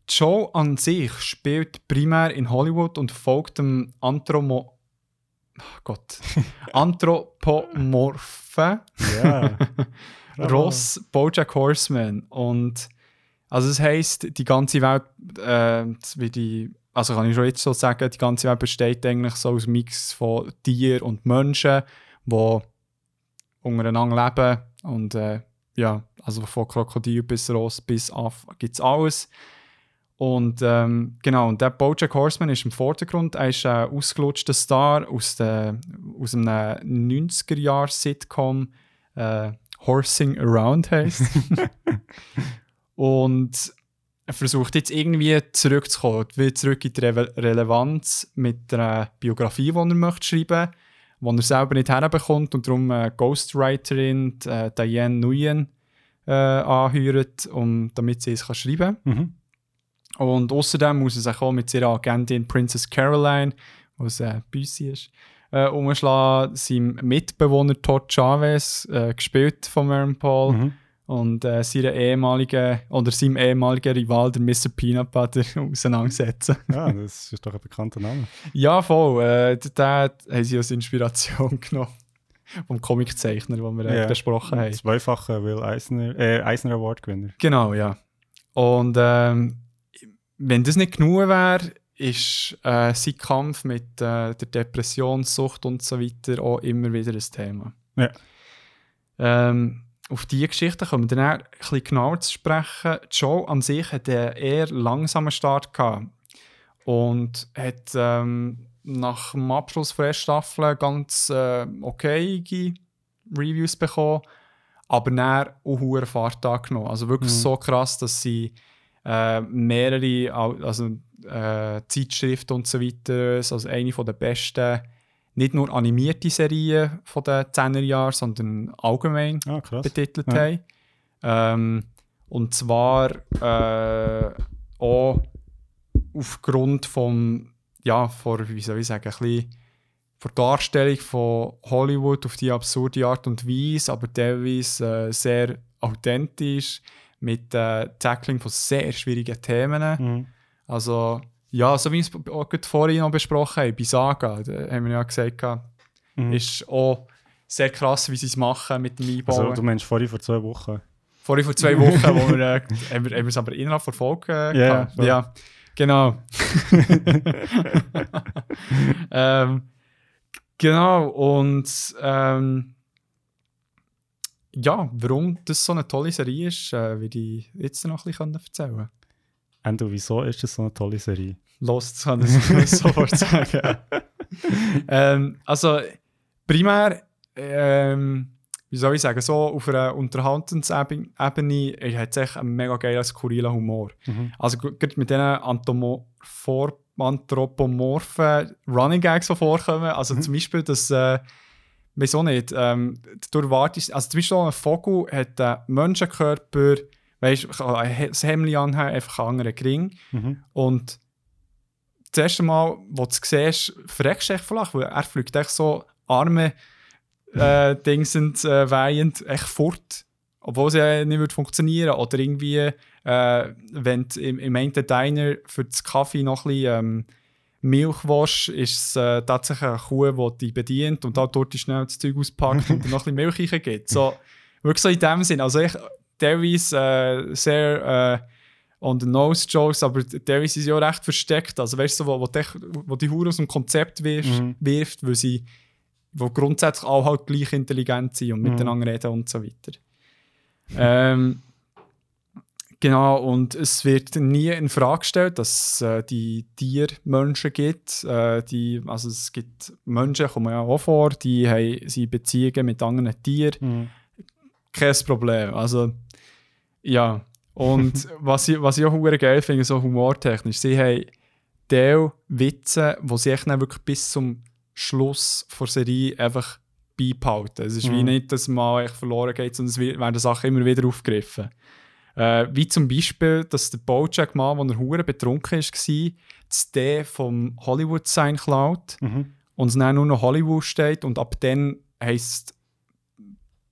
Die Show an sich spielt primär in Hollywood und folgt dem Anthromo Ach Gott. Anthropomorphen Ja. Ross Bojack Horseman. Und also das heisst, die ganze Welt, äh, wie die, also kann ich schon jetzt so sagen, die ganze Welt besteht eigentlich so aus Mix von Tieren und Menschen, die untereinander leben. Und äh, ja, also von Krokodil bis Ross bis Aff gibt es alles. Und ähm, genau, und der Bojack Horseman ist im Vordergrund. Er ist ein ausgelutschter Star aus, der, aus einem 90er-Jahr-Sitcom. Äh, Horsing Around heisst. und er versucht jetzt irgendwie zurückzukommen, wieder zurück in die Re Relevanz mit einer Biografie, die er möchte schreiben möchte, die er selber nicht herbekommt und darum eine Ghostwriterin, die, äh, Diane Nguyen, äh, anheuert, um, damit sie es kann schreiben kann. Mhm. Und außerdem muss er sich auch mit seiner Agentin Princess Caroline, was äh, Büssi ist, äh, umschlagen. Sein Mitbewohner Todd Chavez, äh, gespielt von Aaron Paul. Mhm. Und äh, seiner ehemaligen oder seinem ehemaligen Rival, der Mr. Peanut Butter, auseinandersetzen. Ja, das ist doch ein bekannter Name. ja, voll. Äh, da haben sie als Inspiration genommen. Vom Comiczeichner, den wir äh, Ja. besprochen haben. Zweifacher Will Eisner, äh, Eisner Award Gewinner. Genau, ja. Und ähm, wenn das nicht genug wäre, ist äh, sein Kampf mit äh, der Depression, Sucht und so weiter auch immer wieder ein Thema. Ja. Ähm, auf diese Geschichte kommen wir dann auch ein bisschen genauer zu sprechen. Joe an sich hat einen eher langsamen Start gehabt und hat ähm, nach dem Abschluss der ersten Staffel ganz äh, okay Reviews bekommen, aber dann auch hohe Fahrt angenommen. Also wirklich so krass, dass sie äh, mehrere also, äh, Zeitschriften und so weiter, also eine von der besten, nicht nur animierte Serien von den 10er Jahren, sondern allgemein Ah, betitelt Ja. haben. Ähm, und zwar äh, auch aufgrund vom, ja, vor, wie soll ich sagen, ein bisschen von der Darstellung von Hollywood auf die absurde Art und Weise, aber teilweise äh, sehr authentisch, mit äh, Tackling von sehr schwierigen Themen. Mhm. Also, ja, so wie wir es auch vorhin noch besprochen haben, bei Saga, da haben wir ja gesagt, Mhm. ist auch sehr krass, wie sie es machen mit dem Einbauen. Also, du meinst vorhin vor zwei Wochen. Vorhin vor zwei Wochen, wo wir, äh, haben wir, haben wir es aber innerhalb der Folge äh, Ja, gehabt. voll. ja, genau. ähm, genau, und ähm, ja, warum das so eine tolle Serie ist, äh, würde ich jetzt noch ein bisschen erzählen Endo, wieso ist das so eine tolle Serie? Los, das kann ich sofort sagen. ähm, also, primär, ähm, wie soll ich sagen, so auf einer Unterhaltungsebene er hat es echt einen mega geilen, skurrilen Humor. Mhm. Also, gerade mit diesen Anthropo- anthropomorphen Running Gags, die vorkommen. Also, zum Beispiel, dass, äh, wieso nicht, ähm, du erwartest, also zum Beispiel ein Vogel hat einen Menschenkörper, weißt du, kann ein Hemd anhaben, einfach einen anderen Gring. Mhm. Und das erste Mal, wo du es siehst, verreckst du von Lachen, weil er fliegt echt so Arme, äh, Dingsend, äh, weihend, echt fort. Obwohl es ja nicht würde funktionieren Oder irgendwie, äh, wenn du im, im einen Diner für das Kaffee noch ein bisschen ähm, Milch willst, ist es äh, tatsächlich eine Kuh, die dich bedient und da dort schnell das Zeug auspackt und noch ein bisschen Milch reingibt. So, wirklich so in dem Sinn. Also ich, teilweise äh, sehr äh, on the nose Jokes, aber teilweise sind sie auch recht versteckt. Also weißt du, wo, wo, die, wo die Hure aus dem Konzept wirft, Mhm. wirft weil sie wo grundsätzlich auch halt gleich intelligent sind und Mhm. miteinander reden und so weiter. ähm, genau, und es wird nie in Frage gestellt, dass es äh, die Tiermenschen gibt. Äh, die, also es gibt Menschen, kommen ja auch vor, die haben sie Beziehungen mit anderen Tieren Mhm. kein Problem. Also, ja. Und was ich, was ich auch geil finde, so humortechnisch, sie haben Teil Witze, wo sie echt wirklich bis zum Schluss der Serie einfach beibehalten. Es ist wie Mhm. nicht, dass mal echt verloren geht, sondern es werden Sachen immer wieder aufgegriffen. Äh, wie zum Beispiel, dass der Bojack mal, als er hure betrunken war, das D vom Hollywood-Sign klaut Mhm. und es dann nur noch Hollywood steht und ab dann heisst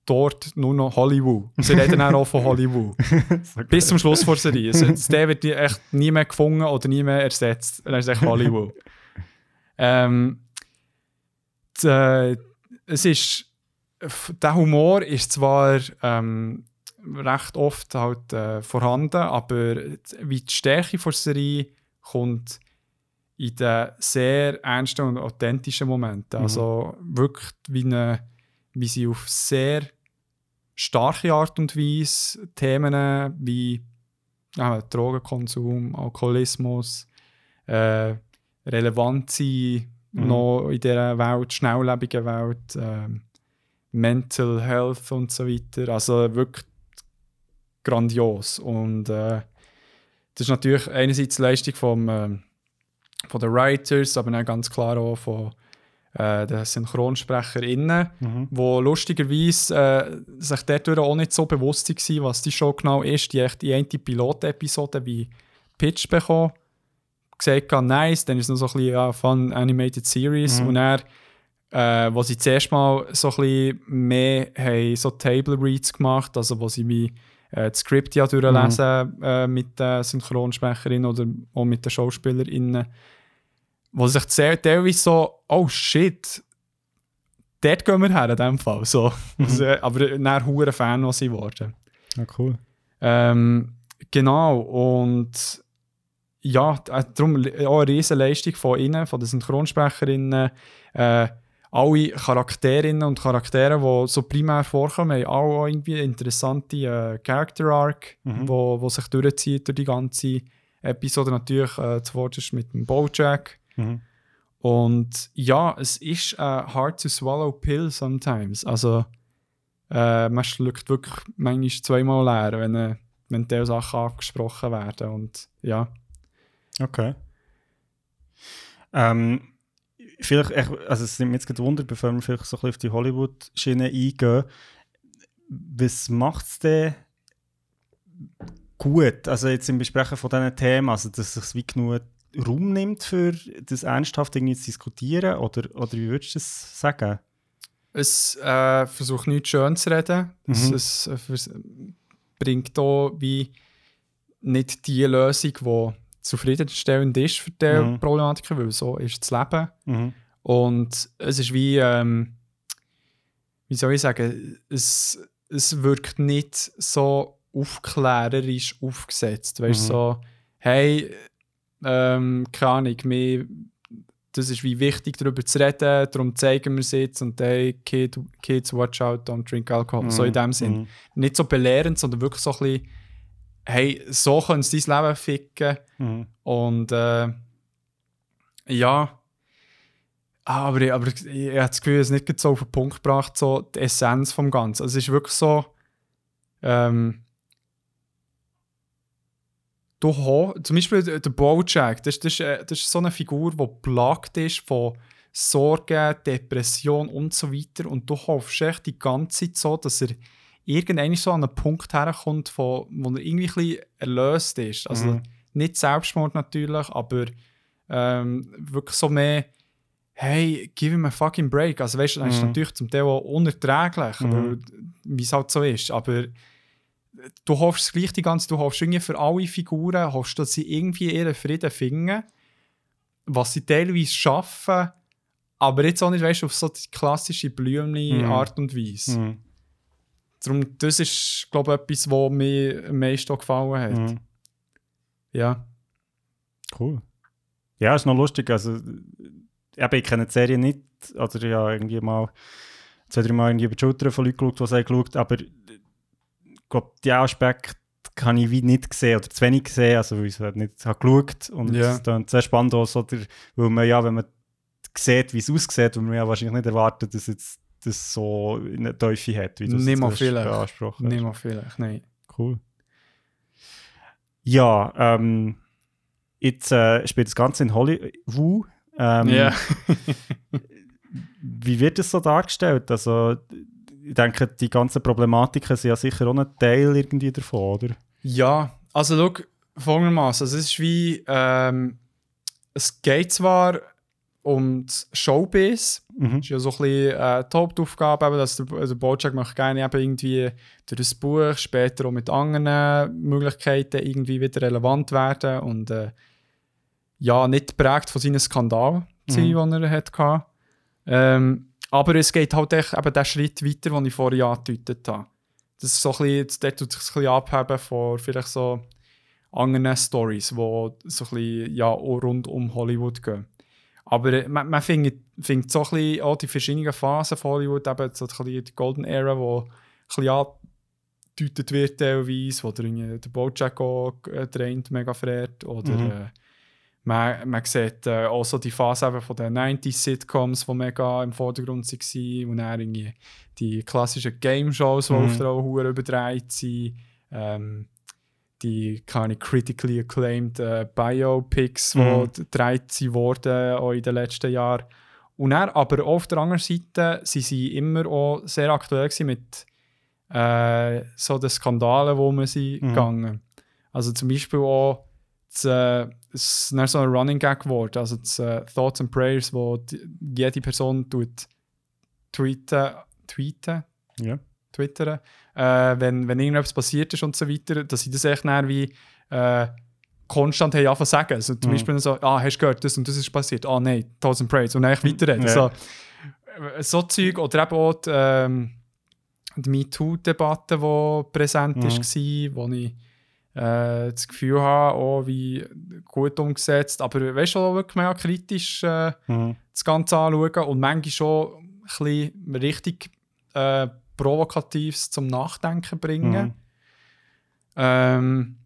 dort nur noch Hollywood. Sie reden auch von Hollywood. So. Bis zum Schluss der Serie. Also, der wird echt nie mehr gefunden oder nie mehr ersetzt. Dann ist echt Hollywood. ähm, die, äh, es ist, der Humor ist zwar ähm, recht oft halt äh, vorhanden, aber wie die Stärke der Serie kommt in den sehr ernsten und authentischen Momenten. Mhm. Also wirklich wie, eine, wie sie auf sehr starke Art und Weise Themen wie ja, Drogenkonsum, Alkoholismus, äh, relevant sein Mhm. noch in dieser Welt, schnelllebigen Welt, ähm, Mental Health und so weiter. Also wirklich grandios. Und äh, das ist natürlich einerseits die Leistung vom, ähm, von den Writers, aber dann ganz klar auch von äh, den SynchronsprecherInnen, Mhm. wo lustigerweise äh, sich dadurch auch nicht so bewusst waren, was die Show genau ist. Die echt die eine Pilot-Episode wie Pitch bekommen, gesagt, nice, dann ist es noch so ein bisschen ja, Fun Animated Series Mhm. und er äh, wo sie zuerst mal so ein bisschen mehr haben, so Table Reads gemacht, also wo sie wie äh, das Skript ja durchlesen mhm. äh, mit den Synchronsprecherinnen oder auch mit den SchauspielerInnen, wo sich teilweise so, oh shit, dort gehen wir her in dem Fall. So. Mhm. Also, aber dann hure Fan was sie geworden. Ja, cool. Ähm, genau, und ja, äh, darum auch eine riesige Leistung von ihnen, von den Synchronsprecherinnen. Äh, alle Charakterinnen und Charaktere, die so primär vorkommen, haben auch irgendwie interessante äh, Character Arc, mhm. wo, wo sich durchzieht durch die ganze Episode. Natürlich äh, zuvorderst mit dem Bojack. Mhm. Und ja, es ist ein hard to swallow pill sometimes. Also äh, man schluckt wirklich manchmal zweimal leer, wenn, äh, wenn diese Sachen angesprochen werden. Und ja. Okay. Ähm, vielleicht, also es nimmt mich jetzt gewundert, bevor wir vielleicht so ein bisschen auf die Hollywood-Schiene eingehen, was macht es denn gut, also jetzt im Besprechen von diesen Themen, also dass es wie genug Raum nimmt, für das ernsthaft irgendwie zu diskutieren, oder, oder wie würdest du das sagen? Es äh, versucht nichts schön zu reden, mhm. es, es bringt hier wie nicht die Lösung, die zufriedenstellend ist für diese mhm. Problematik, weil so ist das Leben. Mhm. Und es ist wie, ähm, wie soll ich sagen, es, es wirkt nicht so aufklärerisch aufgesetzt. Weißt du, mhm. so, hey, ähm, keine Ahnung, mehr, das ist wie wichtig, darüber zu reden, darum zeigen wir es jetzt und hey, Kid, Kids, watch out, don't drink alcohol. So in mhm. dem Sinn. Mhm. Nicht so belehrend, sondern wirklich so ein bisschen hey, so können sie dein Leben ficken. Mhm. Und äh, ja, aber, aber ich, ich habe das Gefühl, es nicht so auf den Punkt gebracht, so die Essenz vom Ganzen. Also es ist wirklich so, ähm, du zum Beispiel der Bojack, das, das, äh, das ist so eine Figur, die plagt ist von Sorgen, Depression und so weiter. Und du hoffst echt die ganze Zeit so, dass er irgendwann so an einen Punkt herkommt, wo, wo er irgendwie ein bisschen erlöst ist. Also mhm. nicht Selbstmord natürlich, aber ähm, wirklich so mehr, hey, give him a fucking break. Also weißt du, das ist mhm. natürlich zum Teil auch unerträglich, mhm. wie es halt so ist. Aber du hoffst gleich die ganze du hoffst irgendwie für alle Figuren, hoffst, dass sie irgendwie ihren Frieden finden, was sie teilweise schaffen, aber jetzt auch nicht, weißt auf so die klassische Blümchen-Art mhm. und Weise. Mhm. Darum, das ist, glaube ich, etwas, was mir am meisten gefallen hat. Mhm. Ja. Cool. Ja, ist noch lustig. Also, eben, ich kenne die Serie nicht. Oder ja, irgendwie mal zwei, drei Mal irgendwie über die Schulter von Leuten geschaut, die sie geschaut Aber ich glaube, die Aspekte habe ich wie nicht gesehen oder zu wenig gesehen, also weil ich es halt nicht habe geschaut. Und es ist sehr spannend auch, so, weil man ja, wenn man sieht, wie es aussieht, weil man ja wahrscheinlich nicht erwartet, dass jetzt das so eine Teufel hat, wie du es angesprochen hast. Nicht mal vielleicht, nein. Cool. Ja, ähm, jetzt äh, spielt das Ganze in Hollywood. Ähm, ja. wie wird das so dargestellt? Also, ich denke, die ganzen Problematiken sind ja sicher auch ein Teil irgendwie davon, oder? Ja, also schau, folgendermaßen, also es ist wie, ähm, es geht zwar um das Showbiz. Mhm. Das ist ja so ein bisschen äh, die Hauptaufgabe, dass der, der Bojack möchte gerne eben irgendwie durch das Buch, später auch mit anderen Möglichkeiten irgendwie wieder relevant werden und äh, ja, nicht prägt von seinen Skandalen, mhm. die er hatte. Ähm, aber es geht halt echt eben den Schritt weiter, den ich vorhin angedeutet habe. Das ist so ein bisschen, der tut sich ein bisschen abheben von vielleicht so anderen Stories, die so ein bisschen ja, rund um Hollywood gehen. Aber äh, man, man findet, findet so ein bisschen auch die verschiedenen Phasen von Hollywood, eben so ein bisschen die Golden Era, wo ein bisschen angedeutet wird teilweise, wo der, der Bojack auch äh, traint, mega frert, oder mhm. äh, man, man sieht äh, auch so die Phase eben von den 90s-Sitcoms, die mega im Vordergrund waren und dann irgendwie die klassischen Game-Shows, die mhm. auf der Uhr überdreht sind. Ähm, die keine critically acclaimed äh, Biopics, mhm. die gedreht wurden auch in den letzten Jahren. Und dann, aber auf der anderen Seite sind sie immer auch sehr aktuell mit äh, so den Skandalen, wo man sie mhm. gegangen. Also zum Beispiel auch das, äh, es ist so ein Running Gag geworden, also das, äh, Thoughts and Prayers, wo die, jede Person tut tweeten, tweeten, Ja. twittern, äh, wenn, wenn irgendetwas passiert ist und so weiter, dass sie das echt näher wie äh, konstant haben anfangen zu sagen. Also zum Mhm. Beispiel so, ah, hast du gehört, das und das ist passiert, ah nein, tausend Praise und dann echt weiterreden. Ja. So, äh, so Zeug oder eben auch die, ähm, die MeToo-Debatte, die präsent Mhm. war, wo ich äh, das Gefühl habe, oh, wie gut umgesetzt, aber weißt du, auch wirklich mehr kritisch äh, Mhm. das Ganze anschauen und manchmal schon ein bisschen richtig äh, Provokatives zum Nachdenken bringen. Mhm. Ähm,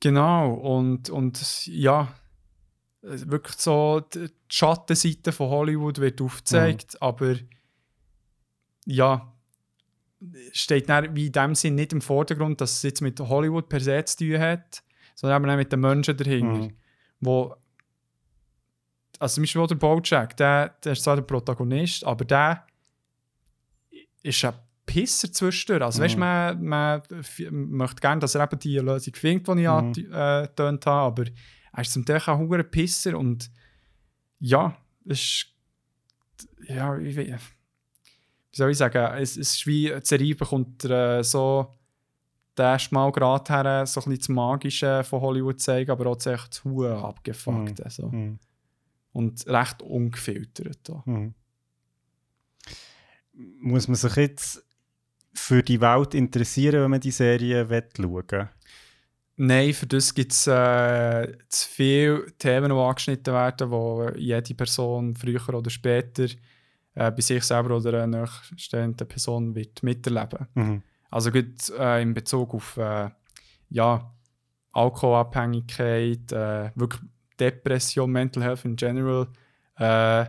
genau, und, und ja, wirklich so die die Schattenseite von Hollywood wird aufgezeigt, aber ja, steht dann wie in dem Sinn nicht im Vordergrund, dass es jetzt mit Hollywood per se zu tun hat, sondern eben auch mit den Menschen dahinter, Mhm. wo also zum Beispiel auch der Bojack, der, der ist zwar der Protagonist, aber der ist ein Pisser zwischendurch. Also weißt, Mhm. man, man f- möchte gerne, dass er eben die Lösung findet, die ich Mhm. angetönt habe, aber er ist zum Teil auch ein Pisser und ja, es ist ja, wie, wie wie soll ich sagen, es, es ist wie, die Serie bekommt äh, so den ersten Mal gerade her, so ein bisschen das Magische von Hollywood zeigen, aber auch das echt das Huhe abgefuckt. Mhm. Also. Mhm. Und recht ungefiltert. auch. Mhm. Muss man sich jetzt für die Welt interessieren, wenn man die Serie schauen will? Nein, für das gibt es äh, zu viele Themen, die angeschnitten werden, wo jede Person früher oder später äh, bei sich selber oder einer nachstehenden Person wird miterleben. Mhm. Also gut äh, in Bezug auf äh, ja, Alkoholabhängigkeit, äh, wirklich Depression, Mental Health in general. Äh,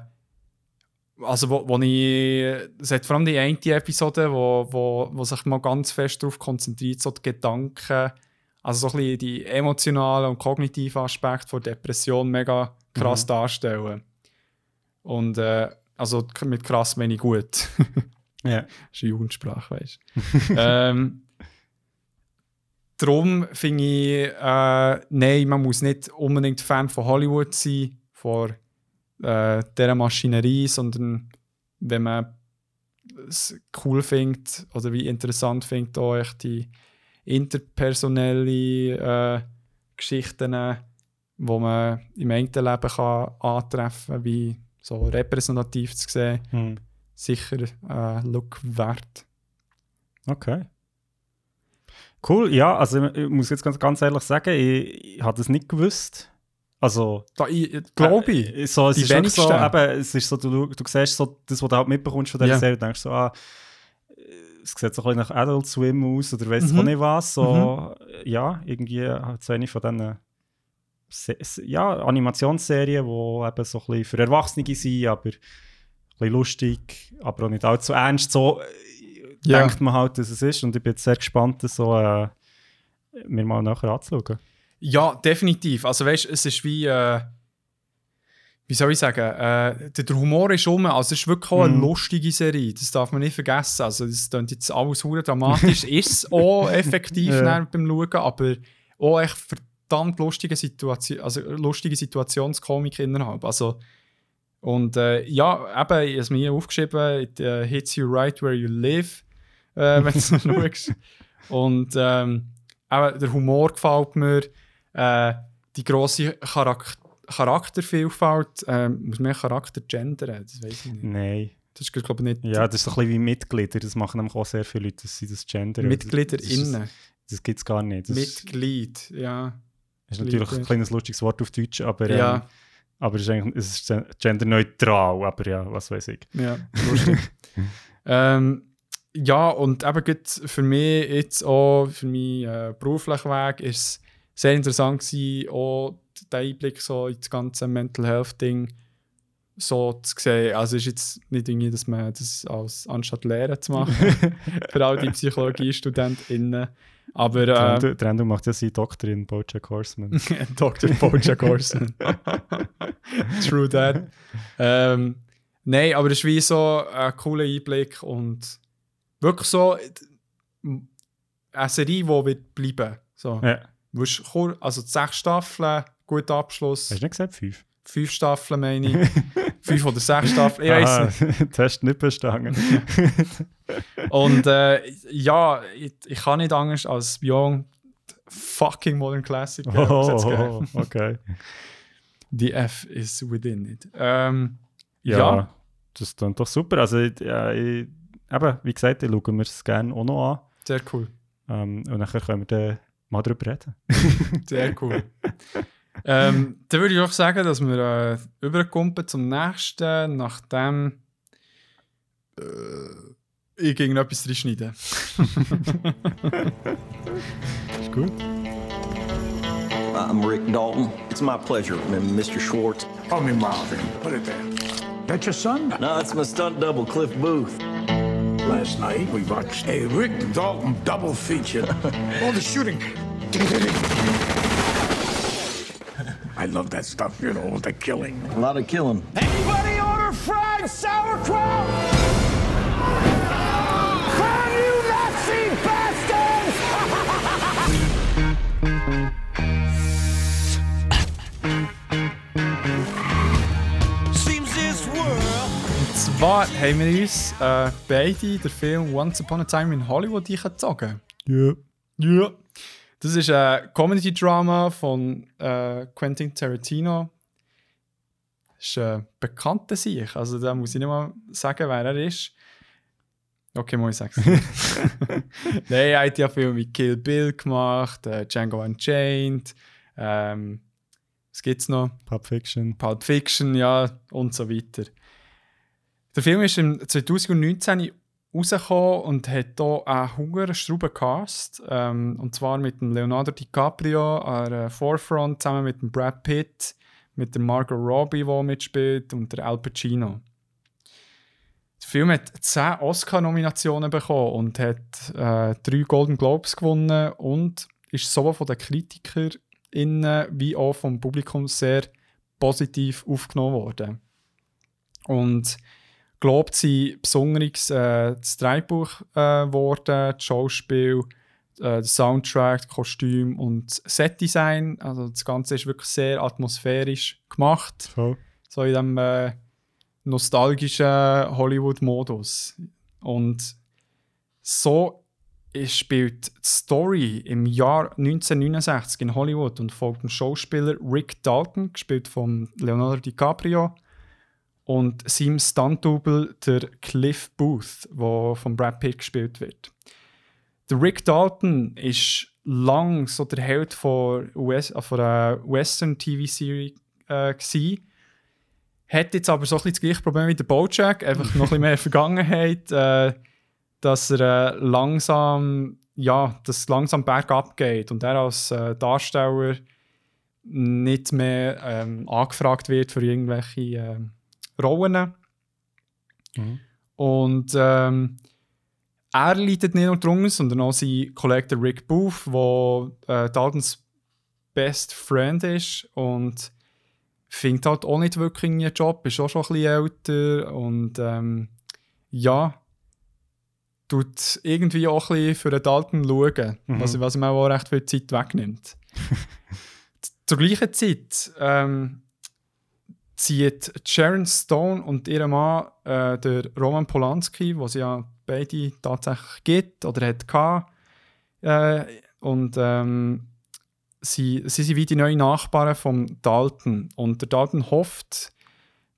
also wo, wo ich, es hat vor allem die eine Episode, wo, wo, wo sich mal ganz fest darauf konzentriert, so die Gedanken, also so ein bisschen die emotionalen und kognitiven Aspekte von Depression mega krass Mhm. darstellen. Und äh, also mit krass meine ich gut. Ja. Das ist eine Jugendsprache, weißt du. ähm, darum finde ich, äh, nein, man muss nicht unbedingt Fan von Hollywood sein, von äh, dieser Maschinerie, sondern wenn man es cool findet oder wie interessant findet, auch echt die interpersonelle äh, Geschichten, wo man im eigenen Leben kann antreffen kann, wie so repräsentativ zu sehen Mhm. sicher äh, Look wert. Okay. Cool, ja, also ich muss jetzt ganz, ganz ehrlich sagen, ich, ich habe das nicht gewusst. Also, Da, ich, glaube ich. Äh, so, es die ist wirklich so, wenigsten. eben, es ist so, du, du siehst so, das, was du halt mitbekommst von dieser Ja. Serie, du denkst so, ah, es sieht so ein bisschen nach Adult Swim aus oder weiss Mhm. auch nicht was. So, ja, irgendwie hat es eine von diesen Se Se- ja, Animationsserien, die eben so ein bisschen für Erwachsene sind, aber ein bisschen lustig, aber auch nicht allzu ernst. So äh, Ja. denkt man halt, dass es ist und ich bin jetzt sehr gespannt, das so äh, mir mal nachher anzuschauen. Ja, definitiv. Also weißt es ist wie, äh, wie soll ich sagen, äh, der, Humor ist um, also es ist wirklich auch eine Mhm. lustige Serie, das darf man nicht vergessen. Also das klingt jetzt alles hure dramatisch, ist auch effektiv Ja. beim Schauen, aber auch echt verdammt lustige Situation, also lustige Situationskomik innerhalb. Also und äh, ja, eben, ich habe es mir aufgeschrieben, it uh, hits you right where you live, äh, wenn du es schaust. Und ähm, eben, der Humor gefällt mir, äh, die grosse Charak Charaktervielfalt, ähm, muss man Charakter gendern? Das weiß ich nicht. Nein. Das ist, glaube ich, nicht Ja, das ist so ein bisschen wie Mitglieder. Das machen nämlich auch sehr viele Leute, dass sie das Gender. MitgliederInnen. Das, das gibt es gar nicht. Das Mitglied, ja. Ist natürlich ein kleines lustiges Wort auf Deutsch, aber, ähm, Ja, aber es ist, eigentlich, es ist genderneutral. Aber ja, was weiß ich. ja, lustig. ähm, ja, und eben gut für mich jetzt auch, für meinen äh, beruflichen Weg, ist es sehr interessant gewesen, auch der Einblick so in das ganze Mental Health Ding so zu sehen. Also ist jetzt nicht irgendwie, dass man das als anstatt Lehren zu machen, für all die PsychologiestudentInnen. Aber äh, Trendo, Trendo macht ja seinen Doktor in Bojack Horseman. Dr. Bojack Horseman. True that. Ähm, Nein, aber es ist wie so ein cooler Einblick und wirklich so eine Serie, die wird bleiben. So. ja. Also sechs Staffeln, guter Abschluss. Hast du nicht gesagt fünf? Fünf Staffeln meine ich. fünf oder sechs Staffeln, ich weiß nicht. du hast nicht bestanden. Und äh, ja, ich, ich, kann nicht anders als Beyond fucking Modern Classic äh, oh, oh, okay. The F is within it. Ähm, ja, ja, das klingt doch super. Also, ja, ich, eben, wie gesagt, ich schaue mir es gerne auch noch an. Sehr cool. Ähm, und dann können wir dann mal darüber reden. Sehr cool. Ähm, dann würde ich auch sagen, dass wir äh, überkommen zum nächsten, nachdem äh, ich gegen etwas reinschneide. Ist gut. I'm Rick Dalton. It's my pleasure, Mr. Schwartz. Call me Marvin. Put it there. That your son? No, it's my stunt double, Cliff Booth. Last night we watched a Rick Dalton double feature. All the shooting. I love that stuff, you know, the killing. A lot of killing. Anybody order fried sauerkraut? Fan you Nazi bastards! Seems this world. Und zwar haben wir uns äh, beide den Film Once Upon a Time in Hollywood gezogen. Ja. Yeah. Ja. Yeah. Das ist ein Comedy-Drama von äh, Quentin Tarantino. Das ist ein bekannter Sieg. Also da muss ich nicht mal sagen, wer er ist. Okay, muss ich sagen. Nein, er hat ja Filme wie Kill Bill gemacht, äh, Django Unchained, ähm, was gibt's noch? Pulp Fiction. Pulp Fiction, ja, und so weiter. Der Film ist im 2019 rausgekommen und hat hier einen hohen Schraubencast. Ähm, und zwar mit dem Leonardo DiCaprio an der Forefront zusammen mit dem Brad Pitt, mit der Margot Robbie, die mitspielt, und der Al Pacino. Der Film hat 10 Oscar-Nominationen bekommen und hat äh, drei Golden Globes gewonnen und ist sowohl von den Kritikern wie auch vom Publikum sehr positiv aufgenommen worden. Und gelobt sind besonders äh, das Drehbuch geworden, äh, das Schauspiel, äh, der Soundtrack, das Kostüm und das Setdesign. Also das Ganze ist wirklich sehr atmosphärisch gemacht. So, so in diesem äh, nostalgischen Hollywood-Modus. Und so spielt die Story im Jahr 1969 in Hollywood und folgt dem Schauspieler Rick Dalton, gespielt von Leonardo DiCaprio, und seinem Stunt-Double der Cliff Booth, der von Brad Pitt gespielt wird. Der Rick Dalton ist lang so der Held von, US, von einer Western-TV-Serie äh, Hat jetzt aber so ein bisschen das gleiche Problem wie der Bojack, einfach noch ein bisschen mehr Vergangenheit, äh, dass er äh, langsam, ja, dass langsam bergab geht und er als äh, Darsteller nicht mehr ähm, angefragt wird für irgendwelche ähm, Rollen. Mhm. Und ähm, er leidet nicht nur darunter, sondern auch sein Kollege Rick Booth, der äh, Daltons Best Friend ist und findet halt auch nicht wirklich einen Job, ist auch schon ein bisschen älter und ähm, ja, tut irgendwie auch ein bisschen für den Dalton schauen, mhm. was, was ihm auch recht viel Zeit wegnimmt. Zur gleichen Zeit ähm, zieht Sharon Stone und ihr Mann, äh, der Roman Polanski, was ja beide tatsächlich gibt oder hat äh, und ähm, sie, sie sind wie die neuen Nachbarn von Dalton. Und der Dalton hofft,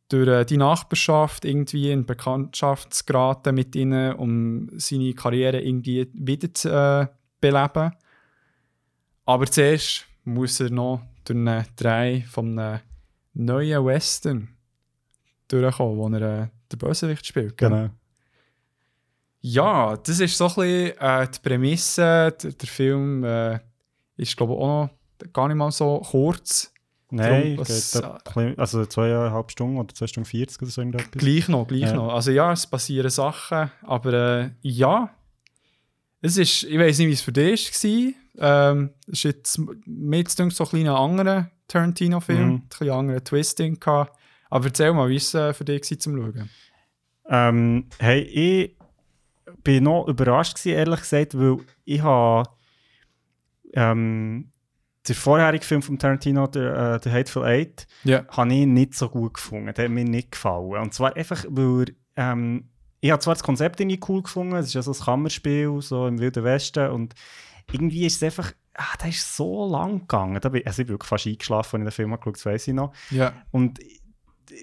durch äh, die Nachbarschaft irgendwie in Bekanntschaft zu geraten mit ihnen, um seine Karriere irgendwie wieder zu äh, beleben. Aber zuerst muss er noch durch einen Dreh von einem neuen Western durchkommen, wo er äh, den Bösewicht spielt. Genau. Ja, das ist so ein bisschen äh, die Prämisse. Der, der Film äh, ist, glaube ich, auch noch gar nicht mal so kurz. Nein, was, geht also zweieinhalb Stunden oder zwei Stunden 40 oder so irgendetwas. Gleich noch, gleich ja. noch. Also ja, es passieren Sachen, aber äh, ja, es ist, ich weiß nicht, wie es für dich war. Ähm, es ist jetzt mit so ein bisschen anderer Tarantino-Film, mhm. ein bisschen anderen Twisting gehabt. Aber erzähl mal, wie es äh, für dich war zum Schauen? Ähm, hey, ich bin noch überrascht gewesen, ehrlich gesagt, weil ich habe ähm, der vorherige Film von Tarantino, der, äh, der Hateful Eight, Ja. habe ich nicht so gut gefunden. Der hat mir nicht gefallen. Und zwar einfach, weil er, ähm, ich habe zwar das Konzept irgendwie cool gefunden, es ist ja so ein Kammerspiel, so im Wilden Westen und irgendwie ist es einfach, ah, der ist so lang gegangen. Da bin, also ich bin wirklich fast eingeschlafen, als ich den Film geschaut das weiss ich noch. Ja. Und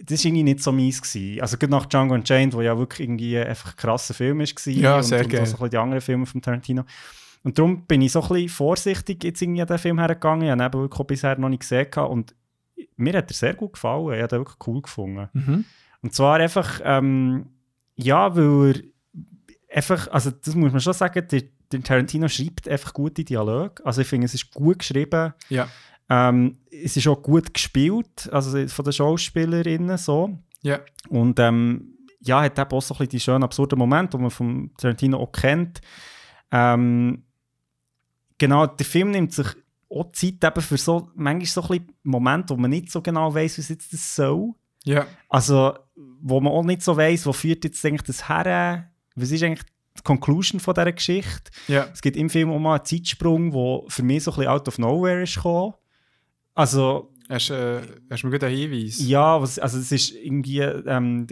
das war irgendwie nicht so meins. Gewesen. Also gerade nach Django Unchained, wo ja wirklich irgendwie einfach ein krasser Film ist. gewesen Ja, und, sehr und auch geil. so ein bisschen die anderen Filme von Tarantino. Und darum bin ich so ein bisschen vorsichtig jetzt irgendwie an den Film hergegangen. Ich habe ihn eben wirklich auch bisher noch nicht gesehen. Und mir hat er sehr gut gefallen. Ich habe den wirklich cool gefunden. Mhm. Und zwar einfach, ähm, ja, weil er einfach, also das muss man schon sagen, der, der Tarantino schreibt einfach gute Dialoge. Also ich finde, es ist gut geschrieben. Ja. Ähm, es ist auch gut gespielt, also von den Schauspielerinnen so. Ja. Und ähm, ja, hat eben auch so ein bisschen die schönen, absurden Momente, die man von Tarantino auch kennt. Ähm, genau, der Film nimmt sich auch Zeit eben für so, manchmal so ein bisschen Momente, wo man nicht so genau weiß, was jetzt das soll. Ja. Also, wo man auch nicht so weiß, wo führt jetzt eigentlich das her? Was ist eigentlich die Conclusion von dieser Geschichte? Ja. Es gibt im Film auch mal einen Zeitsprung, der für mich so ein bisschen out of nowhere ist gekommen. Also, Hast, äh, hast du mir gut einen Hinweis? ja, was, also es ist irgendwie, ähm,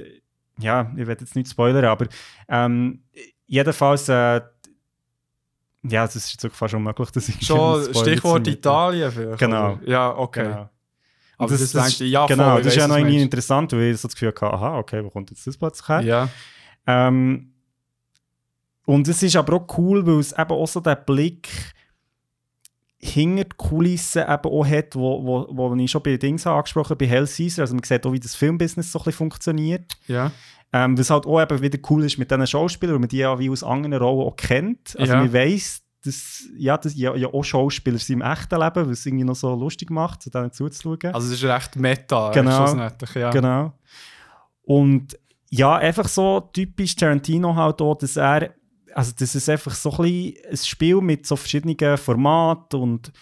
ja, ich werde jetzt nicht spoilern, aber ähm, jedenfalls, äh, ja, das ist jetzt fast unmöglich, dass ich Schon Stichwort Italien vielleicht. Genau. oder? Ja, okay. Genau. Aber Und das, das, ja, voll, genau, das ist ja noch du irgendwie interessant, weil ich so das Gefühl hatte, aha, okay, wo kommt jetzt das plötzlich her? Ja. Ähm, und es ist aber auch cool, weil es eben auch so den Blick hinter die Kulissen eben auch hat, wo, wo, wo ich schon bei Dings angesprochen habe, bei Hell Caesar. Also man sieht auch, wie das Filmbusiness so ein bisschen funktioniert. Ja. Ähm, was halt auch eben wieder cool ist mit diesen Schauspielern, weil man die ja wie aus anderen Rollen auch kennt. Also Ja. man weiss, dass ja, das ja, ja auch Schauspieler sind im echten Leben, was es irgendwie noch so lustig macht, zu denen zuzuschauen. Also es ist recht meta. Genau. Ja. Genau. Und ja, einfach so typisch Tarantino halt auch, dass er, also das ist einfach so ein, ein Spiel mit so verschiedenen Formaten und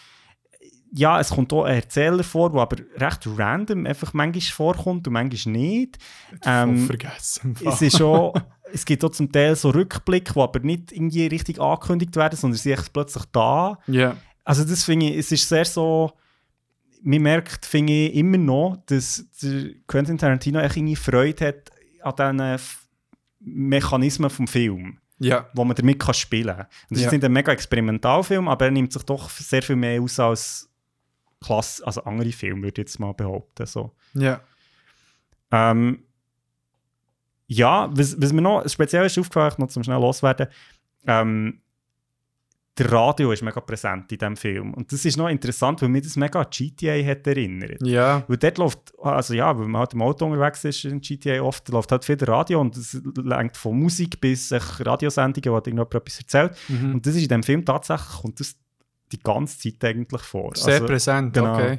ja, es kommt auch ein Erzähler vor, der aber recht random einfach manchmal vorkommt und manchmal nicht. Ähm, vergessen. es ist auch, es gibt auch zum Teil so Rückblicke, die aber nicht irgendwie richtig angekündigt werden, sondern sie sind plötzlich da. Ja. Also das finde ich, es ist sehr so, man merkt, finde ich immer noch, dass der Quentin Tarantino echt irgendwie Freude hat an diesen Mechanismen vom Film, Ja. wo man damit kann spielen kann. Das ist Ja. jetzt nicht ein mega Experimentalfilm, aber er nimmt sich doch sehr viel mehr aus als Klasse, also andere Filme, würde ich jetzt mal behaupten. So. Ja. Ähm, ja, was, was mir noch speziell ist aufgefallen, noch zum schnell loswerden, ähm, der Radio ist mega präsent in diesem Film. Und das ist noch interessant, weil mir das mega an GTA hat erinnert. Ja. Weil dort läuft, also ja, weil man halt im Auto unterwegs ist in GTA oft, läuft halt viel Radio und es lenkt von Musik bis Radiosendungen, wo irgendjemand etwas erzählt. Mhm. Und das ist in dem Film tatsächlich, kommt das die ganze Zeit eigentlich vor. Sehr Also, präsent, genau. okay.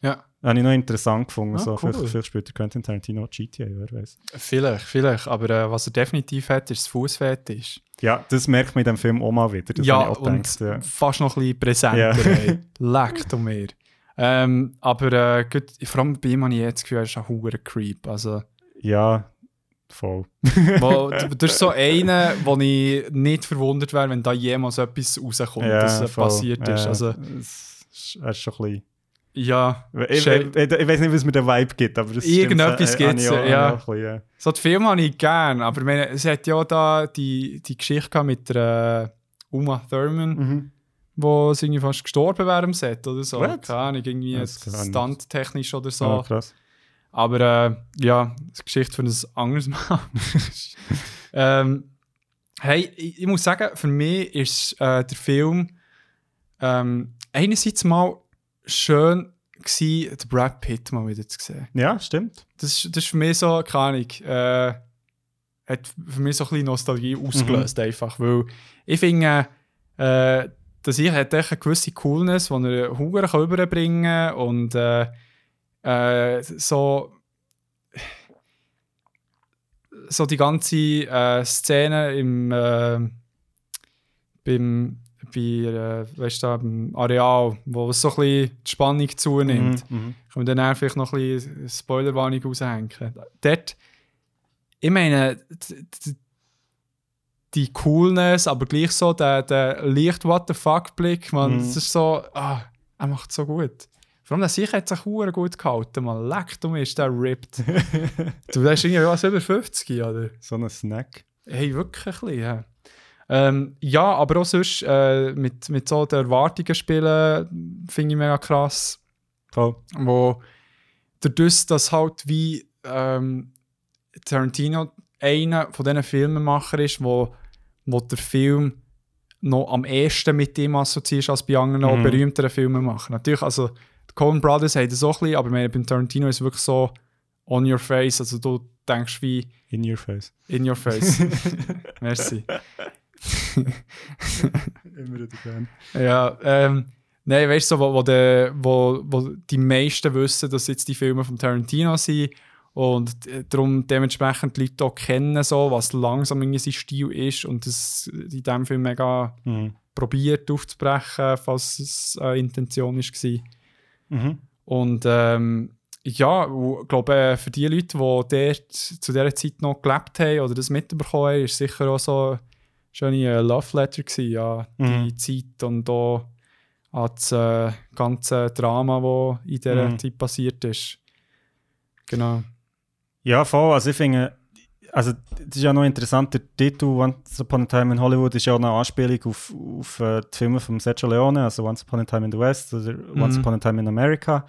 Ja. Habe ich noch interessant gefunden. Ah, so, cool. vielleicht, vielleicht spielt der Quentin Tarantino GTA, wer weiß. Vielleicht, vielleicht. Aber äh, was er definitiv hat, ist das Fußfetisch. Ja, das merkt man in dem Film auch mal wieder. Das ja, ich auch und gedacht, ja. fast noch ein bisschen präsenter. Ja. ey. Leck du mir. Ähm, aber äh, gut, vor allem bei ihm habe ich jetzt das Gefühl, er ist ein hoher Creep. Also, ja, voll. wo, das ist so einer, wo ich nicht verwundert wäre, wenn da jemals etwas rauskommt, das äh, voll. passiert ist. Ja, Also, es ist schon ein bisschen... ja, Ich, ich, ich, ich weiß nicht, was mir der Vibe gibt, aber es Irgendetwas stimmt, äh, gibt's, habe ich auch- ja. auch ja. so die Filme habe ich gern, aber meine, es hat ja da die, die Geschichte mit der äh, Uma Thurman, Mhm. wo sie irgendwie fast gestorben wäre im Set oder so. What? Keine Ahnung, irgendwie Das nicht. stunttechnisch oder so. Ah, krass. Aber äh, ja, das ist Geschichte für ein anderes Mal. ähm, hey, ich, ich muss sagen, für mich ist äh, der Film ähm, einerseits mal schön gewesen, den Brad Pitt mal wieder zu sehen. Ja, stimmt. Das, ist- das ist für mich so, keine Ahnung, äh, hat für mich so ein bisschen Nostalgie ausgelöst einfach, weil ich finde, äh, dass ich hat echt eine gewisse Coolness, die er Hunger kann überbringen kann und äh, äh, so so die ganze äh, Szene im äh, beim bei, äh, weißt du, beim Areal, wo es so ein bisschen die Spannung zunimmt. Mhm, mhm. Können wir dann vielleicht noch ein bisschen Spoilerwarnung raushängen. Dort, ich meine, die Coolness, aber gleich so der, der leicht What the fuck Blick, man, Mhm. das ist so, ah, er macht so gut. Vor allem der Sicher hat sich auch gut gehalten, man leckt um ist der ripped. du bist irgendwie was über 50, oder? So ein Snack. Hey, wirklich ein bisschen, ja. Ähm, ja, aber auch sonst äh, mit, mit so den Erwartungen spielen, finde ich mega krass. Voll. Wo dadurch, dass halt wie ähm, Tarantino einer von diesen Filmemachern ist, wo, wo der Film noch am ehesten mit ihm assoziiert als bei anderen mhm. berühmteren Filmen machen. Natürlich, also die Coen Brothers haben das auch ein bisschen, aber meine, beim Tarantino ist es wirklich so on your face, also du denkst wie... In your face. In your face. Merci. Immer wieder Fan. Ja, ähm, nein, weißt du, so, wo, wo, de, wo, wo die meisten wissen, dass jetzt die Filme von Tarantino sind und darum dementsprechend die Leute auch kennen, so, was langsam in sein Stil ist und das in diesem Film mega mhm. probiert aufzubrechen, falls es eine Intention war. Mhm. Und ähm, ja, ich glaube, für die Leute, die dort zu dieser Zeit noch gelebt haben oder das mitbekommen haben, ist sicher auch so schöne Love Letter gewesen, ja, mhm. die Zeit und auch an das äh, ganze Drama, das in dieser mhm. Zeit passiert ist. Genau. Ja, voll. Also ich finde, also das ist ja noch interessant, der Titel Once Upon a Time in Hollywood ist ja auch eine Anspielung auf, auf uh, die Filme von Sergio Leone, also Once Upon a Time in the West oder mhm. Once Upon a Time in America,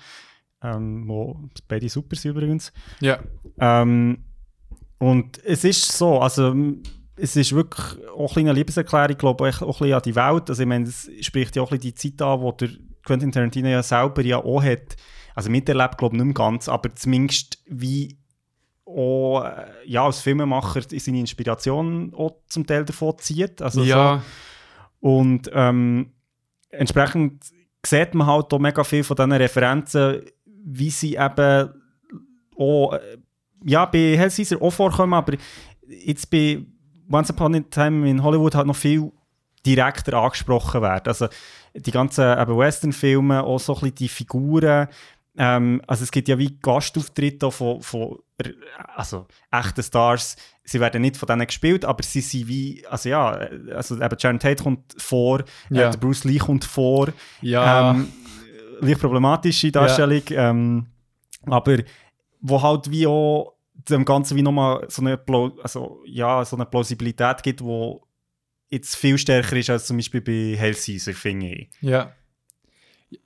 ähm, wo beide super sind übrigens. Ja. Ähm, und es ist so, also es ist wirklich auch eine Liebeserklärung, glaube ich, auch ein an die Welt. Also ich meine, es spricht ja auch ein die Zeit an, wo der Quentin Tarantino ja selber ja auch hat, also miterlebt, glaube ich, nicht mehr ganz, aber zumindest wie auch äh, ja, als Filmemacher seine Inspiration auch zum Teil davon zieht. Also ja. So. Und ähm, entsprechend sieht man halt auch mega viel von diesen Referenzen, wie sie eben auch äh, ja, bei Hell Caesar auch vorkommen, aber jetzt bei Once Upon a Time in Hollywood halt noch viel direkter angesprochen werden. Also die ganzen Western-Filme, auch so ein bisschen die Figuren. Ähm, also es gibt ja wie Gastauftritte von, von also echten Stars. Sie werden nicht von denen gespielt, aber sie sind wie, also ja, also eben Sharon Tate kommt vor, äh, ja. äh, Bruce Lee kommt vor. Ja. Ähm, leicht problematische Darstellung, ja. ähm, aber wo halt wie auch dem Ganzen wie nochmal so eine, also, ja, so eine Plausibilität gibt, die jetzt viel stärker ist als zum Beispiel bei Caesar, finde ich. Ja.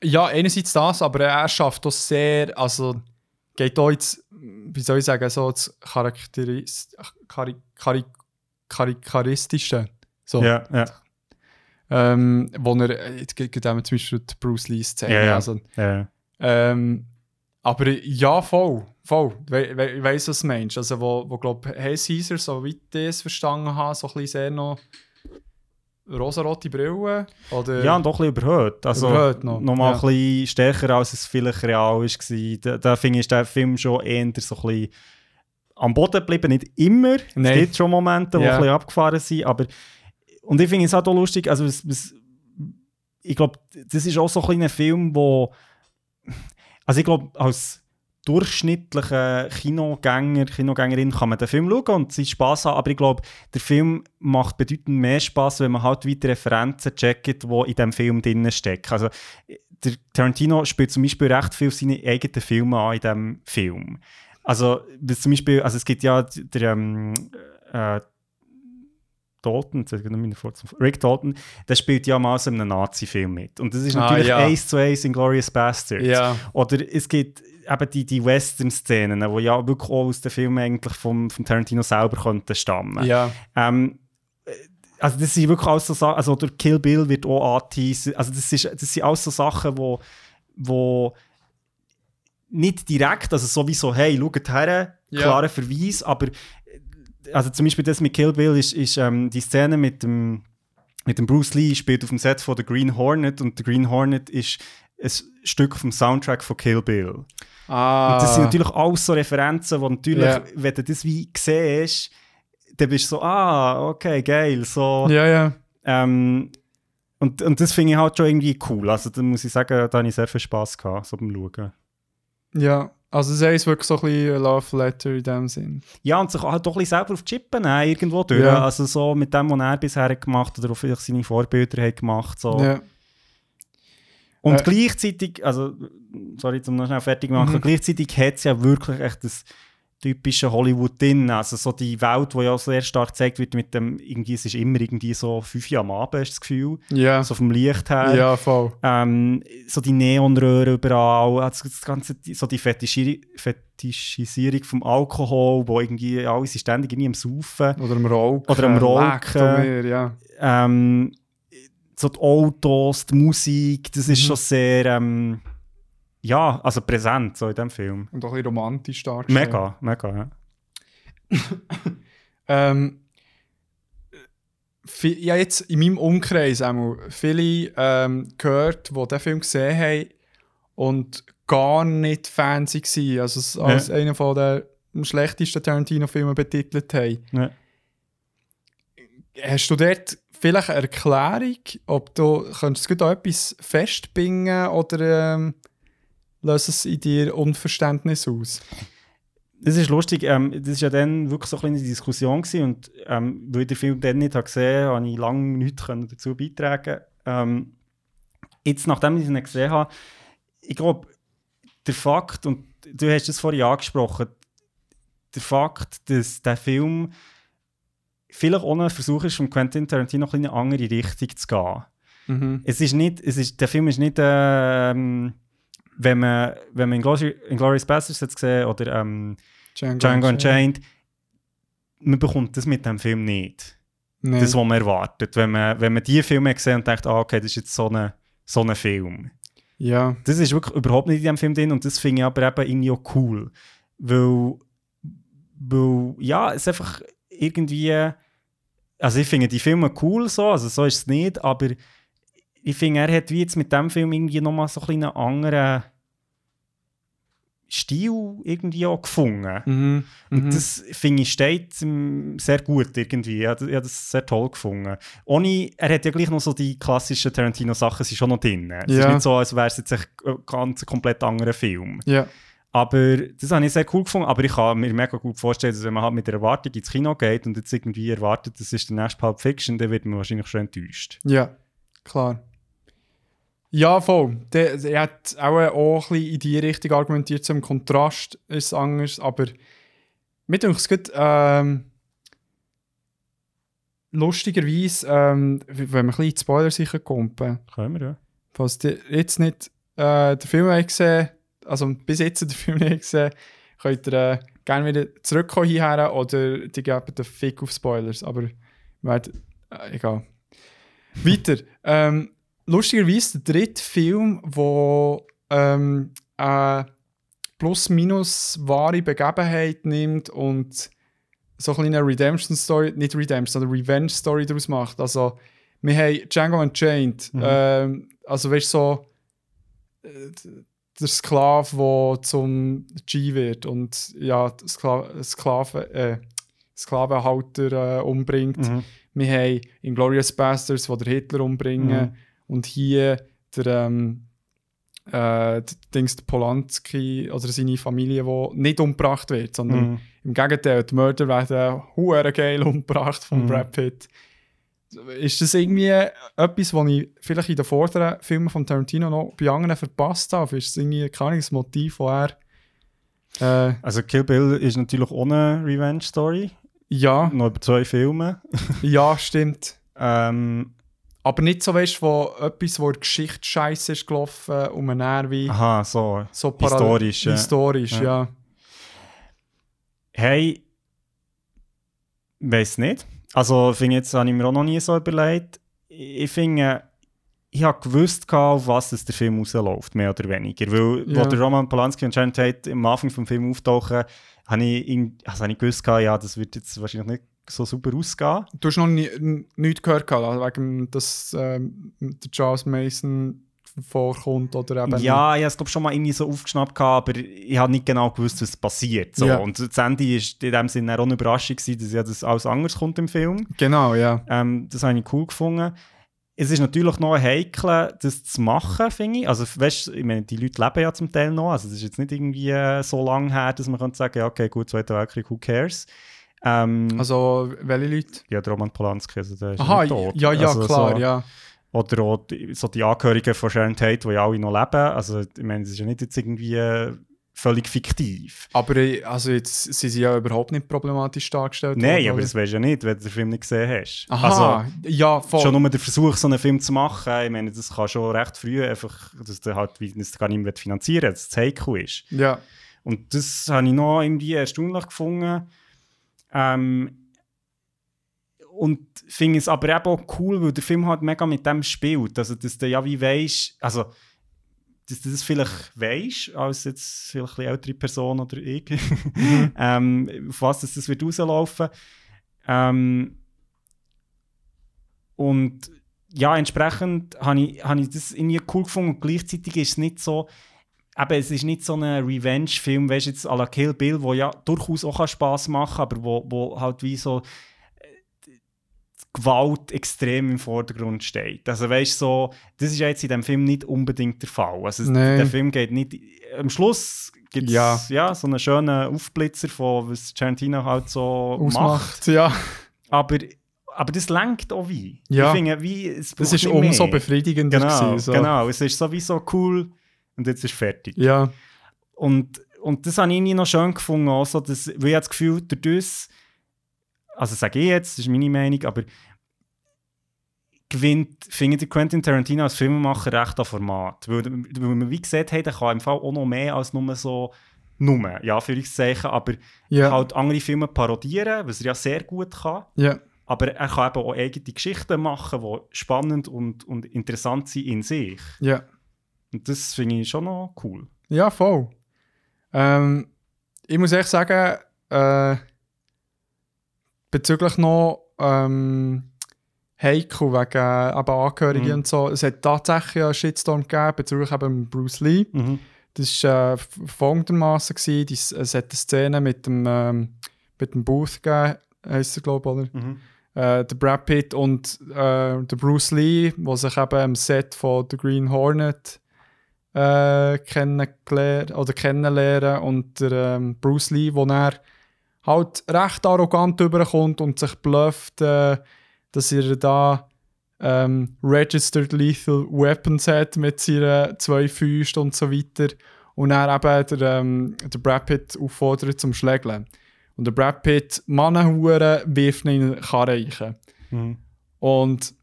Ja, einerseits das, aber er schafft das sehr, also geht auch jetzt, wie soll ich sagen, so das Charakteristische. So. Ja, ja. Ähm, wo er, jetzt gibt zum Beispiel Bruce Lee-Szene. Ja, ja. Also, ja. Ähm, aber ja, voll. Voll. Ich we we weiss, was du meinst. Also, wo, wo glaube hey Caesar, so wie ich das verstanden habe, so ein bisschen sehr noch rosarote Brille. Oder ja, und auch ein bisschen überhöht. Also, überhöht noch. Nochmal ja. ein bisschen stärker, als es vielleicht real war. Da, da finde ich, der Film schon eher so ein bisschen am Boden geblieben. Nicht immer. Nein. Es gibt schon Momente, die ja. ein bisschen abgefahren sind. Aber, und ich finde es auch lustig, also es, es, ich glaube, das ist auch so ein, ein Film, wo also ich glaube, als durchschnittlicher Kinogänger, Kinogängerin kann man den Film schauen und sich Spaß haben, aber ich glaube, der Film macht bedeutend mehr Spaß, wenn man halt weitere Referenzen checkt, die in diesem Film drin stecken. Also der Tarantino spielt zum Beispiel recht viel seine eigenen Filme an in diesem Film. Also zum Beispiel, also es gibt ja der ähm, äh, Dalton, Rick Dalton, der spielt ja mal so in einem Nazi-Film mit. Und das ist ah, natürlich ah, ja. Ace to Ace in Glorious Bastards. Ja. Oder es gibt eben die, die Western-Szenen, die ja wirklich auch aus den Filmen eigentlich vom, vom Tarantino selber könnten stammen. Ja. Ähm, also das sind wirklich alles so Sachen, also der Kill Bill wird auch angeteasert, also das, ist, das sind alles so Sachen, wo, wo nicht direkt, also sowieso, hey, schaut her, klarer ja. Verweis, aber also zum Beispiel das mit Kill Bill ist, ist ähm, die Szene mit dem, mit dem Bruce Lee spielt auf dem Set von The Green Hornet und The Green Hornet ist ein Stück vom Soundtrack von Kill Bill. Ah. Und das sind natürlich alles so Referenzen, wo natürlich, yeah. wenn du das wie siehst, dann bist du so, ah, okay, geil, so. Ja, ja. Ähm, und, und das finde ich halt schon irgendwie cool. Also da muss ich sagen, da habe ich sehr viel Spass gehabt, so beim Schauen. Ja, also es ist wirklich so ein bisschen Love Letter in dem Sinn. Ja, und sich halt doch ein bisschen selber auf die Chippen nehmen, irgendwo durch. Ja. Also so mit dem, was er bisher gemacht hat oder vielleicht seine Vorbilder hat gemacht. So. Ja. Und äh, gleichzeitig, also, sorry, zum noch schnell fertig machen, mhm. gleichzeitig hat es ja wirklich echt das typische Hollywood drin. Also so die Welt, die ja sehr stark gezeigt wird mit dem, irgendwie, es ist immer irgendwie so fünf Jahre am Abend, ist das Gefühl. Ja. So vom Licht her. Ja, voll. Ähm, so die Neonröhren überall, also das ganze, so die Fetischi Fetischisierung vom Alkohol, wo irgendwie alle sind ständig irgendwie am Saufen. Oder am Rauchen. Oder am Rauchen. Mehr, ja. Ähm, so die Autos, die Musik, das ist mhm. schon sehr... Ähm, ja, also präsent so in dem Film. Und auch ein bisschen romantisch dargestellt. Mega, mega, ja. ähm, ja, jetzt in meinem Umkreis einmal viele ähm, gehört, die diesen Film gesehen haben und gar nicht Fans waren, also als ja. einer von der schlechtesten Tarantino-Filme betitelt haben. Ja. Hast du dort vielleicht eine Erklärung, ob du könntest du da etwas festbinden oder ähm, löst es in dir Unverständnis aus? Das ist lustig, ähm, das war ja dann wirklich so eine Diskussion gewesen und ähm, weil ich den Film dann nicht habe gesehen habe, habe ich lange nichts dazu beitragen ähm, Jetzt, nachdem ich ihn gesehen habe, ich glaube, der Fakt, und du hast es vorhin angesprochen, der Fakt, dass der Film vielleicht ein Versuch ist, von Quentin Tarantino in eine andere Richtung zu gehen. Mhm. Es ist nicht, es ist, der Film ist nicht ähm, wenn man, wenn man Inglourious Basterds jetzt gesehen oder ähm, Django, Django Unchained, man bekommt das mit dem Film nicht. Nee. Das, was man erwartet. Wenn man, wenn man die Filme gesehen und denkt, ah, okay, das ist jetzt so ein so eine Film. Ja. Das ist wirklich überhaupt nicht in diesem Film drin und das finde ich aber eben irgendwie auch cool. Weil, weil ja, es ist einfach irgendwie. Also ich finde die Filme cool so, also so ist es nicht, aber ich finde, er hat wie jetzt mit dem Film irgendwie nochmal so ein einen anderen Stil irgendwie auch gefunden. Mhm. Und mhm. das finde ich steht sehr gut irgendwie. Ich habe das sehr toll gefunden. Ohne, er hat ja gleich noch so die klassischen Tarantino-Sachen sind schon noch drin. Es ja. ist nicht so, als wäre es jetzt ein ganz komplett anderer Film. Ja. Aber das habe ich sehr cool gefunden. Aber ich kann mir mega gut vorstellen, dass wenn man halt mit der Erwartung ins Kino geht und jetzt irgendwie erwartet, das ist der nächste Pulp Fiction, dann wird man wahrscheinlich schon enttäuscht. Ja, klar. Ja, voll. Der, er hat auch, auch ein bisschen in die Richtung argumentiert, zum Kontrast ist es anders, aber mir denke es gut, ähm, lustigerweise, ähm, wenn wir ein bisschen in die Spoiler sicher kommen. Können wir, ja. Falls ihr jetzt nicht äh, den Film habt gesehen, also bis jetzt den Film nicht gesehen, könnt ihr äh, gerne wieder zurückkommen hierher oder die geben den Fick auf Spoilers, aber äh, egal. Weiter. ähm, lustigerweise der dritte Film, wo ähm, eine plus-minus wahre Begebenheit nimmt und so eine kleine Redemption-Story, nicht Redemption, sondern Revenge-Story daraus macht. Also, wir haben Django Unchained, mhm. ähm, also weißt du, so äh, der Sklave, der zum G wird und ja, Skla Sklave, äh, Sklavenhalter äh, umbringt. Mhm. Wir haben Inglourious Bastards, die der Hitler umbringen. Mhm. Und hier der, ähm, äh, Dings, der Polanski oder seine Familie, die nicht umgebracht wird, sondern mm. im Gegenteil, die Mörder werden hure geil umgebracht von mm. Brad Pitt. Ist das irgendwie etwas, was ich vielleicht in den vorderen Filmen von Tarantino noch bei anderen verpasst habe? Ist das irgendwie kein Motiv, das er. Äh, also, Kill Bill ist natürlich ohne Revenge-Story. Ja. Noch über zwei Filme. ja, stimmt. ähm, aber nicht so, weißt du, wo etwas, wo die Geschichte scheiße ist gelaufen und man dann wie. Aha, so. so historisch. Historisch, ja. ja. Hey, weiß nicht. Also, finde jetzt habe ich mir auch noch nie so überlegt. Ich finde, ich habe gewusst, auf was es der Film rausläuft, mehr oder weniger. Weil, ja. wo der Roman Polanski Sharon Tate am Anfang des Films auftauchen, habe ich, also habe ich gewusst, ja, das wird jetzt wahrscheinlich nicht so super ausgehen. Du hast noch nie, nichts gehört, also wegen, dass ähm, der Charles Mason vorkommt oder eben... Ja, ich habe es glaube schon mal irgendwie so aufgeschnappt, aber ich habe nicht genau gewusst, was passiert. So. Ja. Und das Ende war in dem Sinne auch eine Überraschung, gewesen, dass ja das alles anders kommt im Film. Genau, ja. Ähm, das habe ich cool gefunden. Es ist natürlich noch heikel, das zu machen, finde ich. Also, weißt, ich meine, die Leute leben ja zum Teil noch. Also, es ist jetzt nicht irgendwie äh, so lange her, dass man könnte sagen, ja, okay, gut, Zweiter Weltkrieg, who cares? Ähm, also, welche Leute? Ja, der Roman Polanski, also der ist Aha, tot. ja, ja, also, klar, so. ja. Oder auch die, so die Angehörigen von Sharon Tate, die ja alle noch leben. Also, ich meine, es ist ja nicht jetzt irgendwie äh, völlig fiktiv. Aber äh, also jetzt sind sie ja überhaupt nicht problematisch dargestellt Nein, worden, aber das weißt du ja nicht, wenn du den Film nicht gesehen hast. Aha, Also, ja, voll. schon nur der Versuch, so einen Film zu machen, ich meine, das kann schon recht früh einfach, dass der halt das gar nicht mehr finanzieren dass es heikel ist. ja, Und das habe ich noch irgendwie erstaunlich gefunden. Ähm, und finde es aber eben auch cool, weil der Film halt mega mit dem spielt. Also, dass du ja wie weisst, also, dass du das vielleicht weisst, als jetzt vielleicht eine ältere Person oder ich, ähm, auf was das, das wird rauslaufen. Ähm, und ja, entsprechend habe ich, habe ich das irgendwie cool gefunden und gleichzeitig ist es nicht so, eben, es ist nicht so ein Revenge-Film, weißt du, jetzt à la Kill Bill, wo ja durchaus auch Spaß machen kann, aber wo, wo halt wie so äh, Gewalt extrem im Vordergrund steht. Also weißt du, so, das ist ja jetzt in dem Film nicht unbedingt der Fall. Also Nein. der Film geht nicht, am Schluss gibt es Ja. ja. so einen schönen Aufblitzer von, was Tarantino halt so macht. ausmacht. Ja, Aber, aber das lenkt auch wie. Ja. Ich finde, wie, es das ist umso mehr. befriedigender Genau, gewesen, so. genau. Es ist sowieso cool und jetzt ist fertig. Ja, Und, und das habe ich noch schön gefunden, also, dass, weil ich das Gefühl, durch das, also sage ich jetzt, das ist meine Meinung, aber gewinnt, finde ich Quentin Tarantino als Filmemacher recht an Format. Weil, weil man wie gesagt hat, er kann im Fall auch noch mehr als nur so, nur, ja, Anführungszeichen, aber ja, halt andere Filme parodieren, was er ja sehr gut kann. ja, Aber er kann eben auch eigene Geschichten machen, die spannend und, und interessant sind in sich. ja. Und das finde ich schon noch cool. Ja, voll. Ähm, ich muss echt sagen, äh, bezüglich noch ähm, heikel wegen äh, eben Angehörigen Mhm. und so, es hat tatsächlich einen Shitstorm gegeben bezüglich eben Bruce Lee. Mhm. Das war äh, folgendermaßen, es hat eine Szene mit dem, ähm, mit dem Booth gegeben, heisst er glaube ich, oder? Mhm. äh, der Brad Pitt und äh, der Bruce Lee, der sich eben am Set von The Green Hornet äh, kennengelernt oder kennenlernen und der ähm, Bruce Lee, wo er halt recht arrogant überkommt und sich blufft, äh, dass er da ähm, Registered Lethal Weapons hat mit seinen zwei Fäusten und so weiter und er eben der, ähm, der Brad Pitt auffordert zum Schlägeln. Und der Brad Pitt, Mannenhuren, wirft ihn in den Karren rein. Mhm. Und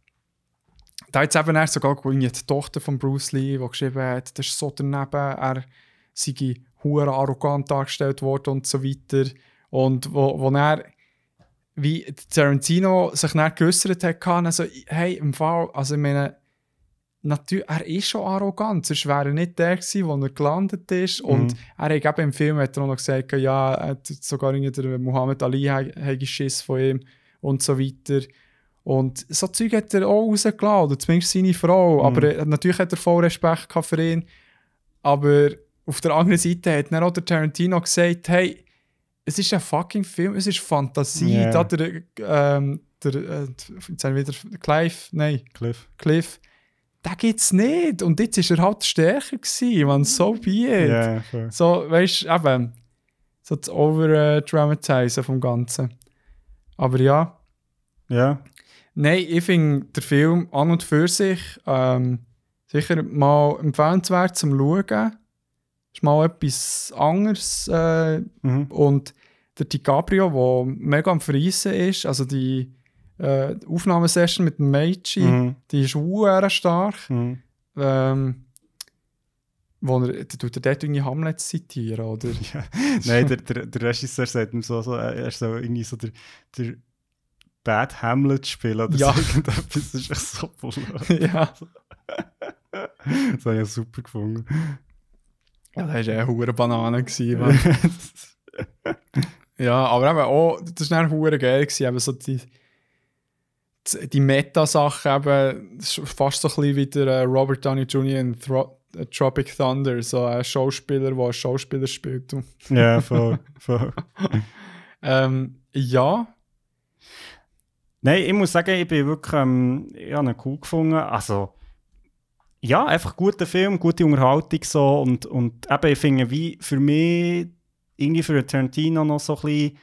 da hat es eben erst sogar die Tochter von Bruce Lee, die geschrieben hat, das ist so daneben, er sei hure arrogant dargestellt worden und so weiter. Und wo, wo er, wie Tarantino sich dann geäussert hat, kann, also, hey, im Fall, also ich meine, natürlich, er ist schon arrogant, sonst wäre er nicht der gewesen, wo er gelandet ist. Und er hat eben im Film hat er auch noch gesagt, ja, er hat sogar der Muhammad Ali hat Schiss von ihm und so weiter. Und so Zeug hat er auch rausgelassen, oder zumindest seine Frau. Aber er, natürlich hat er voll Respekt für ihn. Aber auf der anderen Seite hat dann auch der Tarantino gesagt, hey, es ist ein fucking Film, es ist Fantasie. Ja. Da der, ähm, der, äh, jetzt haben wir wieder Clive, nein, Cliff. Cliff, den gibt's nicht. Und jetzt war er halt stärker gewesen, man, so be it. Ja, voll. So, weißt du, eben, so das Over-Dramatisieren vom Ganzen. Aber ja, Ja. Nein, ich finde der Film an und für sich ähm, sicher mal empfehlenswert zum Schauen. Ist mal etwas anderes. Äh, Mhm. und der DiCaprio, der mega am Verreissen ist, also die äh, Aufnahmesession mit dem Meiji, Mhm. die ist sehr stark. Mhm. Ähm, wo er, tut er dort irgendwie Hamlet zitieren, oder? Ja. Nein, der, der, der Regisseur sagt ihm so, so er ist so irgendwie so der, der Bad Hamlet spielen oder Ja. irgendetwas. Das ist echt so blöd. ja. Das habe ich super gefunden. ja. Das war eine hure Banane. Gewesen, ja, aber eben auch, das war dann hure geil. Gewesen, eben so die, die Meta-Sache, eben, fast so ein bisschen wie der äh, Robert Downey Jr. in Thro äh, Tropic Thunder, so ein Schauspieler, der einen Schauspieler spielt. Ja, voll, voll. ähm, ja, Nein, ich muss sagen, ich bin wirklich, ähm, ich habe ihn cool gefunden. Also, ja, einfach guter Film, gute Unterhaltung so und, und eben, ich finde, wie für mich, irgendwie für Tarantino noch so ein bisschen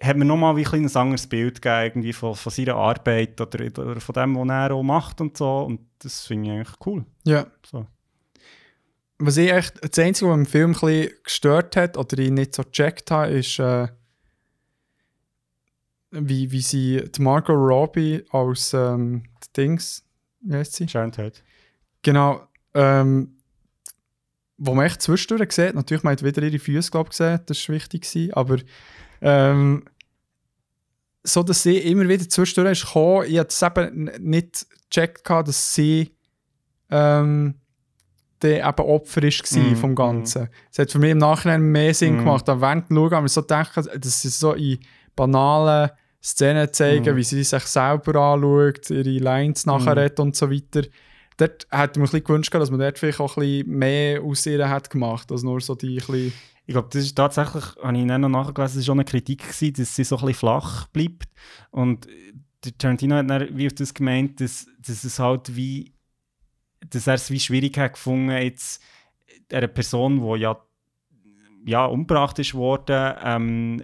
hat mir nochmal wie ein anderes Bild gegeben, irgendwie von, von seiner Arbeit oder, oder von dem, was er auch macht und so. Und das finde ich eigentlich cool. Ja. So. Was ich echt, das Einzige, was im Film ein bisschen gestört hat oder ich nicht so gecheckt habe, ist, äh, wie, wie sie die Margot Robbie als ähm, Dings, wie heißt sie? Sharon Tate. Genau. Ähm, wo man echt zwischendurch sieht, natürlich, man hat wieder ihre Füße, glaube ich, gesehen, das war wichtig, gewesen, aber ähm, so, dass sie immer wieder zwischendurch ist gekommen, ich hatte es eben nicht gecheckt, dass sie ähm, der eben Opfer war mm, vom Ganzen. Es mm. hat für mich im Nachhinein mehr Sinn mm. gemacht, aber während dem Schauen ich so gedacht, dass sie so in banalen Szenen zeigen, mm. wie sie sich selber anschaut, ihre Lines nachher mm. und so weiter. Dort hätte ich mir ein bisschen gewünscht, dass man dort vielleicht auch ein bisschen mehr aus ihr hat gemacht, als nur so die ein ich glaube, das ist tatsächlich, habe ich noch nachgelesen, das war schon eine Kritik, gewesen, dass sie so ein bisschen flach bleibt. Und der Tarantino hat dann wie auf das gemeint, dass, dass es halt wie, dass er es wie schwierig hat gefunden, jetzt einer Person, die ja, ja umgebracht ist worden, ähm,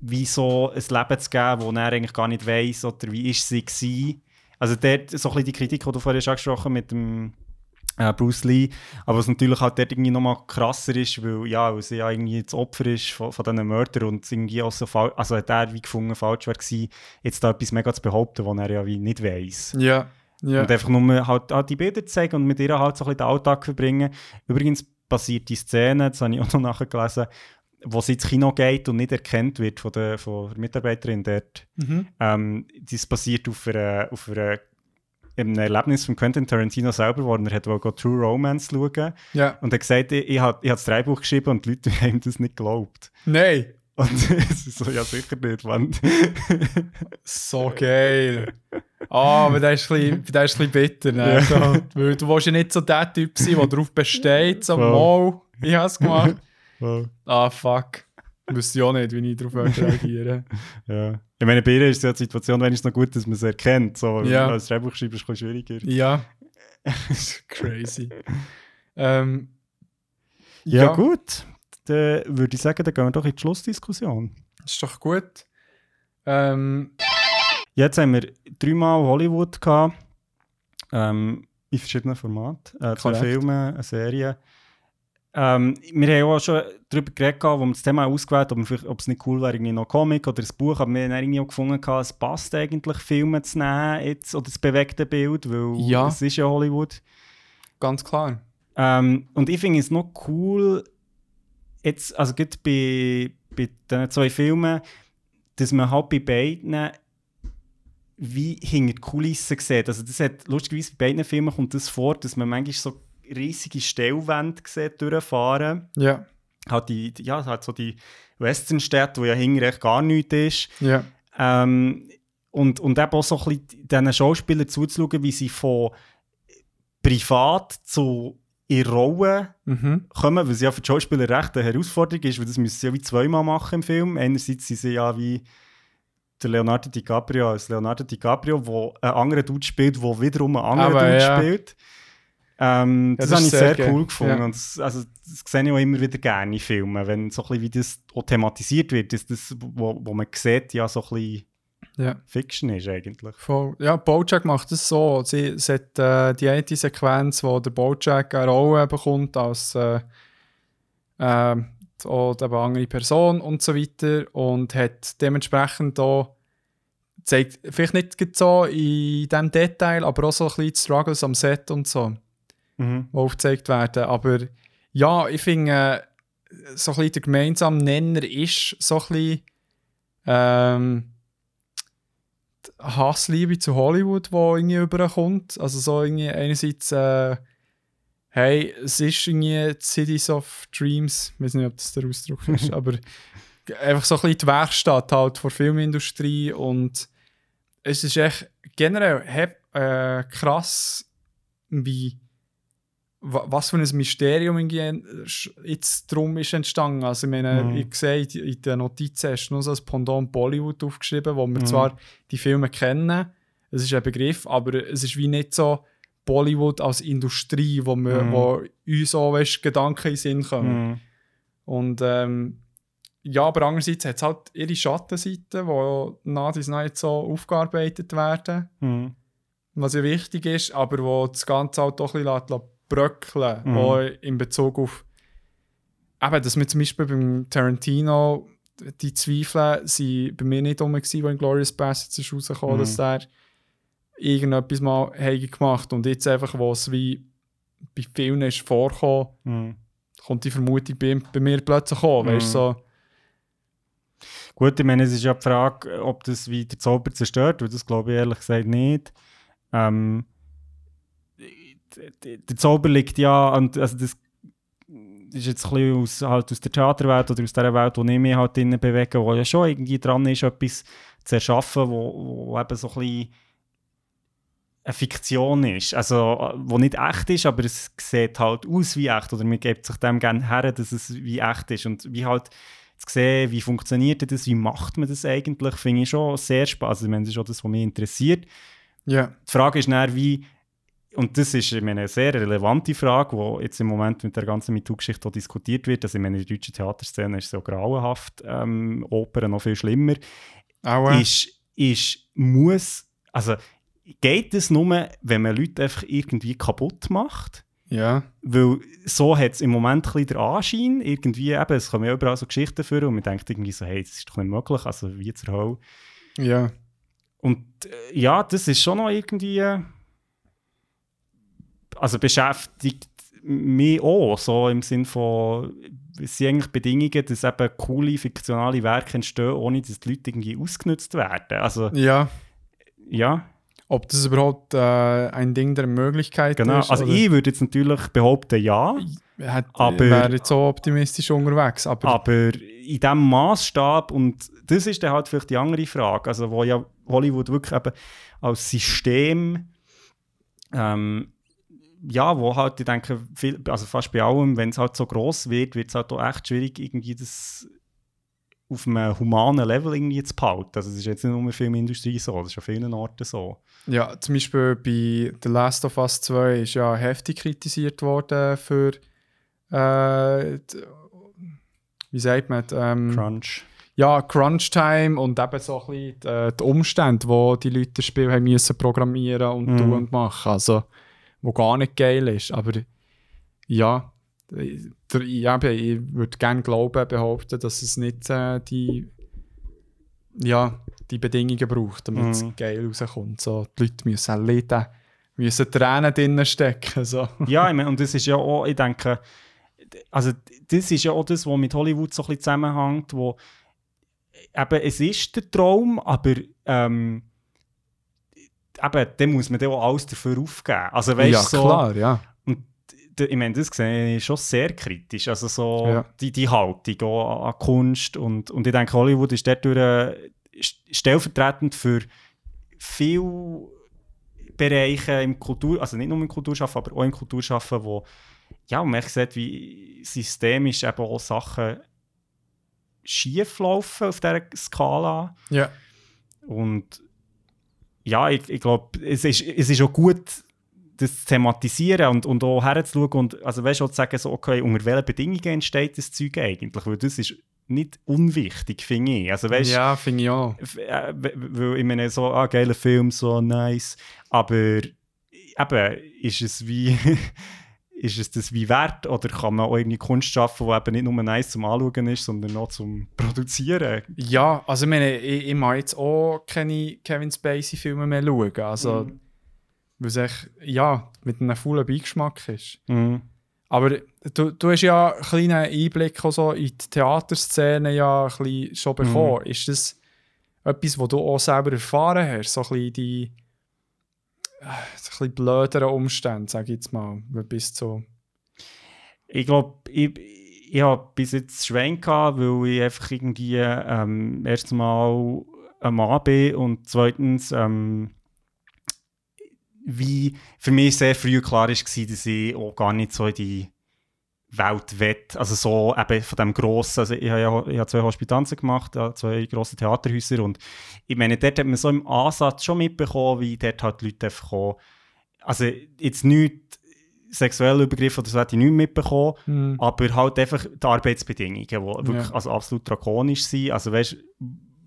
wie so ein Leben zu geben, wo er eigentlich gar nicht weiß oder wie ist sie gewesen. Also dort, so ein bisschen die Kritik, die du vorher schon angesprochen mit dem äh, Bruce Lee. Aber was natürlich halt dort irgendwie nochmal krasser ist, weil, ja, weil sie ja irgendwie das Opfer ist von, von diesen Mördern und irgendwie auch so falsch, also hat er wie gefunden, falsch wäre gewesen, jetzt da etwas mega zu behaupten, was er ja wie nicht weiß. Ja. ja. Und einfach nur halt, halt die Bilder zeigen und mit ihr halt so ein bisschen den Alltag verbringen. Übrigens passiert die Szene, das habe ich auch noch nachgelesen, wo sie ins Kino geht und nicht erkannt wird von der, von der Mitarbeiterin dort. Mhm. Ähm, das basiert auf einer, auf einer ein Erlebnis von Quentin Tarantino selber, wo er hat True Romance schauen ja. und er hat gesagt, ich, ich habe ich das Drehbuch geschrieben und die Leute haben das nicht geglaubt. Nein. Und es ist so, ja sicher nicht, Mann. so geil. Ah, oh, aber der ist ein bisschen, ist ein bisschen bitter. Ne? Ja. So, weil du willst ja nicht so der Typ sein, der darauf besteht, so, wow, ich habe es gemacht. Wow. Ah, fuck. Wüsste ich auch nicht, wie ich darauf reagieren Ja. Ich meine, bei ihr ist ja die Situation wenigstens noch gut, dass man es erkennt. So, ja. Als Drehbuch schreiben ist es schwieriger. Ja. Crazy. ähm, ja, ja, gut. Dann würde ich sagen, dann gehen wir doch in die Schlussdiskussion. Das ist doch gut. Ähm, Jetzt haben wir dreimal Hollywood gehabt. Ähm, in verschiedenen Formaten. Äh, zwei Filme, eine Serie. Ähm, wir haben auch schon darüber geredet, wo wir das Thema ausgewählt haben, ob, ob es nicht cool wäre, irgendwie noch Comic oder ein Buch, aber wir haben irgendwie auch gefunden, es passt eigentlich, Filme zu nehmen jetzt, oder das bewegte Bild, weil ja. es ist ja Hollywood. Ganz klar. Ähm, und ich finde es noch cool, jetzt, also gerade bei, bei diesen zwei Filmen, dass man halt bei beiden wie hinter die Kulissen sieht. Also das hat, lustigerweise bei beiden Filmen kommt das vor, dass man manchmal so riesige Stellwände gesehen durchfahren. Ja. Halt die, ja, halt so die Westernstädte, wo ja hinterher gar nichts ist. Ja. Ähm, und, und eben auch so ein bisschen diesen Schauspielern zuzuschauen, wie sie von privat zu ihrer Rolle mhm. kommen, weil es ja für die Schauspieler recht eine Herausforderung ist, weil das müssen sie ja wie zweimal machen im Film. Einerseits sind sie ja wie der Leonardo DiCaprio als Leonardo DiCaprio, der einen anderen Dude spielt, der wiederum einen anderen Aber Dude ja. spielt. Ähm, das, das habe ich sehr, sehr cool gefunden. Ja. Und das, also, das sehe ich auch immer wieder gerne in Filmen, wenn so ein bisschen wie das auch thematisiert wird, dass das, wo, wo man sieht, ja so ein bisschen ja. Fiction ist eigentlich. Voll. Ja, Bojack macht das so. Sie, sie hat äh, die eine Sequenz, wo der Bojack eine Rolle bekommt als äh, äh, oder eine andere Person und so weiter und hat dementsprechend auch zeigt, vielleicht nicht so in diesem Detail, aber auch so ein bisschen die Struggles am Set und so mhm. die aufgezeigt werden. Aber ja, ich finde, so ein bisschen der gemeinsame Nenner ist so ein bisschen ähm, Hassliebe zu Hollywood, die irgendwie überkommt. Also so irgendwie einerseits, äh, hey, es ist irgendwie Cities of Dreams, ich weiß nicht, ob das der Ausdruck ist, aber einfach so ein bisschen die Werkstatt halt der Filmindustrie und es ist echt generell äh, krass, wie was für ein Mysterium jetzt drum ist entstanden. Also ich meine, mhm. ich sehe, in den Notizen hast du nur so ein Pendant Bollywood aufgeschrieben, wo wir mhm. zwar die Filme kennen, es ist ein Begriff, aber es ist wie nicht so Bollywood als Industrie, wo, wir, mhm. wo uns auch weißt, Gedanken in den Sinn kommen. Mhm. Und ähm, ja, aber andererseits hat es halt ihre Schattenseiten, die nach dies nicht so aufgearbeitet werden. Mhm. Was ja wichtig ist, aber wo das Ganze halt doch ein bisschen bröckeln Mhm. auch in Bezug auf eben, dass wir zum Beispiel beim Tarantino die Zweifel sind bei mir nicht rum gewesen, in Glorious Bastards rausgekommen, Mhm. dass der irgendetwas mal hätte gemacht und jetzt einfach, wo es wie bei vielen ist vorgekommen, Mhm. kommt die Vermutung bei, bei mir plötzlich weißt du, Mhm. so, Gut, ich meine, es ist ja die Frage, ob das wie der Zauber zerstört, weil das glaube ich ehrlich gesagt nicht. Ähm, der Zauber liegt ja, und also das ist jetzt ein bisschen aus, halt aus der Theaterwelt oder aus der Welt, wo ich mich halt drinnen bewege, wo ja schon irgendwie dran ist, etwas zu erschaffen, wo, wo eben so ein bisschen eine Fiktion ist. Also, wo nicht echt ist, aber es sieht halt aus wie echt oder man gibt sich dem gerne her, dass es wie echt ist und wie halt zu sehen, wie funktioniert das, wie macht man das eigentlich, finde ich schon sehr spannend. Also, ich meine, das ist auch das, was mich interessiert. ja. Die Frage ist dann, wie, und das ist eine sehr relevante Frage, die jetzt im Moment mit der ganzen MeToo-Geschichte diskutiert wird. Also, ich meine, in der deutschen Theaterszene ist es so grauenhaft, ähm, Opern noch viel schlimmer. Äh, Ist, ist, muss, also, geht es nur, wenn man Leute einfach irgendwie kaputt macht? ja. Weil so hat es im Moment ein bisschen den Anschein, irgendwie eben, es kommen ja überall so Geschichten vor und man denkt irgendwie so, hey, das ist doch nicht möglich, also wie zur Hölle. Ja. Und äh, ja, das ist schon noch irgendwie, äh, also beschäftigt mich auch, so im Sinn von, es sind eigentlich Bedingungen, dass eben coole, fiktionale Werke entstehen, ohne dass die Leute irgendwie ausgenutzt werden. Also, Ja. ja, Ob das überhaupt äh, ein Ding der Möglichkeit genau. ist? Also oder- ich würde jetzt natürlich behaupten, ja. Hat, aber- wäre jetzt so optimistisch unterwegs. Aber, Aber in diesem Maßstab, und das ist dann halt vielleicht die andere Frage, also wo ja Hollywood wirklich eben als System, ähm, ja, wo halt, ich denke, viel, also fast bei allem, wenn es halt so groß wird, wird es halt auch echt schwierig, irgendwie das auf einem humanen Level irgendwie zu behalten. Also es ist jetzt nicht nur in der Filmindustrie so, das ist an vielen Orten so. ja, zum Beispiel bei The Last of Us 2 ist ja heftig kritisiert worden für äh, die, wie sagt man, ähm, Crunch. ja, Crunch Time und eben so ein bisschen die, die Umstände, wo die Leute das Spiel haben müssen programmieren und Mhm. tun und machen. Also, wo gar nicht geil ist. Aber ja, der, ja ich würde gerne glauben, behaupten, dass es nicht äh, die, ja, die Bedingungen braucht, damit es Mhm. geil rauskommt. So, die Leute müssen leiden, müssen Tränen drinnen stecken. So. Ja, ich meine, und das ist ja auch, ich denke, also das ist ja auch das, was mit Hollywood so ein bisschen zusammenhängt, wo eben, es ist der Traum, aber ähm, eben, dann muss man dann auch alles dafür aufgeben. Also weißt ja, so, klar, ja. d- ich meine, das sehe ich schon sehr kritisch, also so Ja. die, die Haltung auch an, Kunst und, und ich denke, Hollywood ist dadurch äh, st- stellvertretend für viele Bereiche im Kultur, also nicht nur im Kulturschaffen, aber auch im Kulturschaffen, wo ja, man sieht, wie systemisch eben auch Sachen schief laufen auf dieser Skala. ja. Und ja, ich, ich glaube, es ist, es ist auch gut, das zu thematisieren und, und auch herzuschauen und also weißt du, auch zu sagen, so, okay, unter welchen Bedingungen entsteht das Zeug eigentlich, weil das ist nicht unwichtig, finde ich. Also weißt Ja, finde ich auch. äh, weil ich meine, so, ah, geiler Film, so nice, aber eben, ist es wie, ist es das wie wert oder kann man auch irgendwie Kunst schaffen, die eben nicht nur nice zum Anschauen ist, sondern auch zum Produzieren? Ja, also ich meine, ich, ich mag jetzt auch keine Kevin Spacey-Filme mehr schauen. Also, Mhm. weil es echt, ja, mit einem faulen Beigeschmack ist. Mhm. Aber du, du hast ja einen kleinen Einblick auch so in die Theaterszene ja ein bisschen schon bekommen. Ist das etwas, was du auch selber erfahren hast? So ein bisschen die ein bisschen blöderen Umstände, sage ich jetzt mal, bis zu... Ich glaube, ich, ich habe bis jetzt Schwein gehabt, weil ich einfach irgendwie ähm, erstens mal ein Mann bin und zweitens ähm, wie für mich sehr früh klar war, dass ich auch gar nicht so die Welt will. Also so eben von dem grossen, also ich habe ja ich habe zwei Hospitanzen gemacht, zwei grosse Theaterhäuser und ich meine, dort hat man so im Ansatz schon mitbekommen, wie dort halt die Leute auch, also jetzt nicht sexuelle Übergriffe oder so hätte ich nicht mitbekommen, Mhm. aber halt einfach die Arbeitsbedingungen, die wirklich Ja. also absolut drakonisch sind. Also weißt,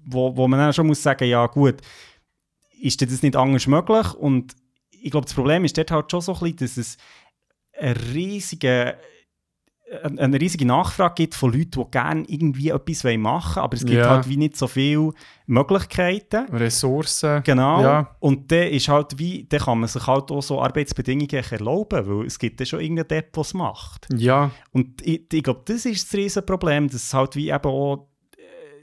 wo, wo man dann schon muss sagen, ja gut, ist das nicht anders möglich? Und ich glaube, das Problem ist dort halt schon so ein bisschen, dass es eine riesige, eine riesige Nachfrage gibt von Leuten, die gerne irgendwie etwas machen wollen, aber es gibt Ja. halt wie nicht so viele Möglichkeiten. Ressourcen. Genau. Ja. Und dann ist halt wie, dann kann man sich halt auch so Arbeitsbedingungen erlauben, weil es gibt ja schon irgendeinen Depp, der es macht. Ja, Und ich, ich glaube, das ist das riesen Problem, dass es halt wie eben auch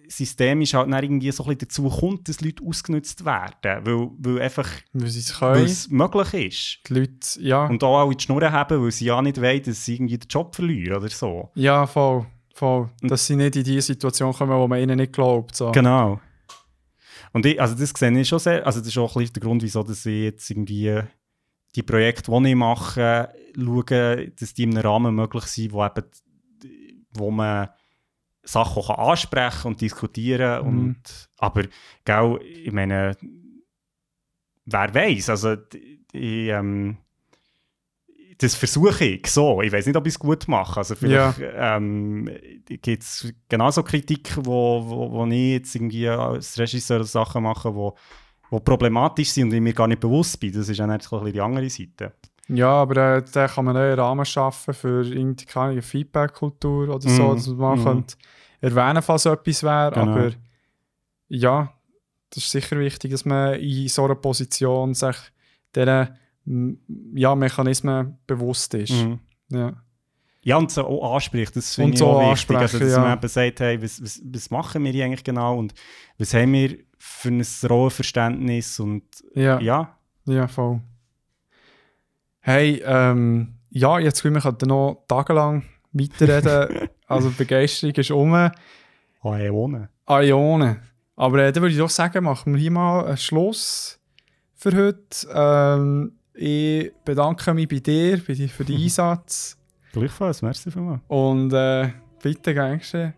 äh, systemisch halt dann irgendwie so ein bisschen dazu kommt, dass Leute ausgenutzt werden, weil, weil einfach, weil es möglich ist. Die Leute, ja. Und auch alle die Schnurren haben, weil sie ja nicht wollen, dass sie irgendwie den Job verlieren oder so. ja, voll. voll. Dass sie nicht in die Situation kommen, wo man ihnen nicht glaubt. So. Genau. Und ich, also das sehe ich schon sehr, also das ist auch ein bisschen der Grund, wieso dass ich jetzt irgendwie die Projekte, die ich mache, schaue, dass die in einem Rahmen möglich sind, wo, eben, wo man Sachen auch ansprechen und diskutieren Mhm. und aber gell, ich meine, wer weiß, also ich, ähm, das versuche ich so. Ich weiß nicht, ob ich es gut mache. Also vielleicht ähm, gibt es genauso Kritik, wo, wo, wo ich jetzt irgendwie als Regisseur Sachen mache, wo, wo problematisch sind und ich mir gar nicht bewusst bin. Das ist ja nicht so ein bisschen die andere Seite. Ja, aber äh, da kann man einen Rahmen schaffen für irgendwie keine Ahnung, eine Feedback-Kultur oder so, Mhm, dass man mhm. könnte erwähnen falls so etwas wäre. Genau. Aber ja, das ist sicher wichtig, dass man in so einer Position sich diesen ja, Mechanismen bewusst ist. Mhm. Ja. Ja, und so auch anspricht, das finde ich so auch wichtig. Also, dass ansprechen, man ja. eben sagt, hey, was, was, was machen wir hier eigentlich genau und was haben wir für ein Rollenverständnis und Ja. ja, Ja, voll. Hey, ähm, ja, jetzt können wir noch tagelang weiterreden. Also die Begeisterung ist um. ohne. Ionen. Aber äh, dann würde ich doch sagen, machen wir hier mal einen Schluss für heute. Ähm, ich bedanke mich bei dir, bei dir für den Einsatz. Gleichfalls, merci vielmals. Und äh, bitte geschehen.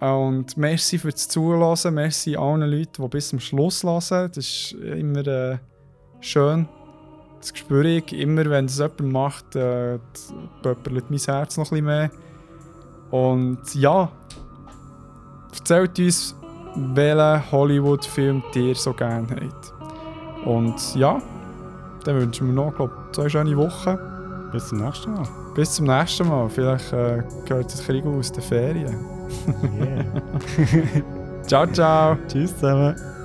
Und merci fürs Zuhören. Merci allen Leuten, die bis zum Schluss hören. Das ist immer äh, schön. Das spüre ich. Immer wenn es jemand macht, äh, pöppert mein Herz noch ein bisschen mehr. Und ja, erzählt uns, welchen Hollywood-Film ihr so gerne habt. Und ja, dann wünschen wir noch, glaube zwei schöne Wochen. Bis zum nächsten Mal. Bis zum nächsten Mal. Vielleicht äh, gehört das Krieg aus den Ferien. Yeah. Ciao, ciao. Tschüss zusammen.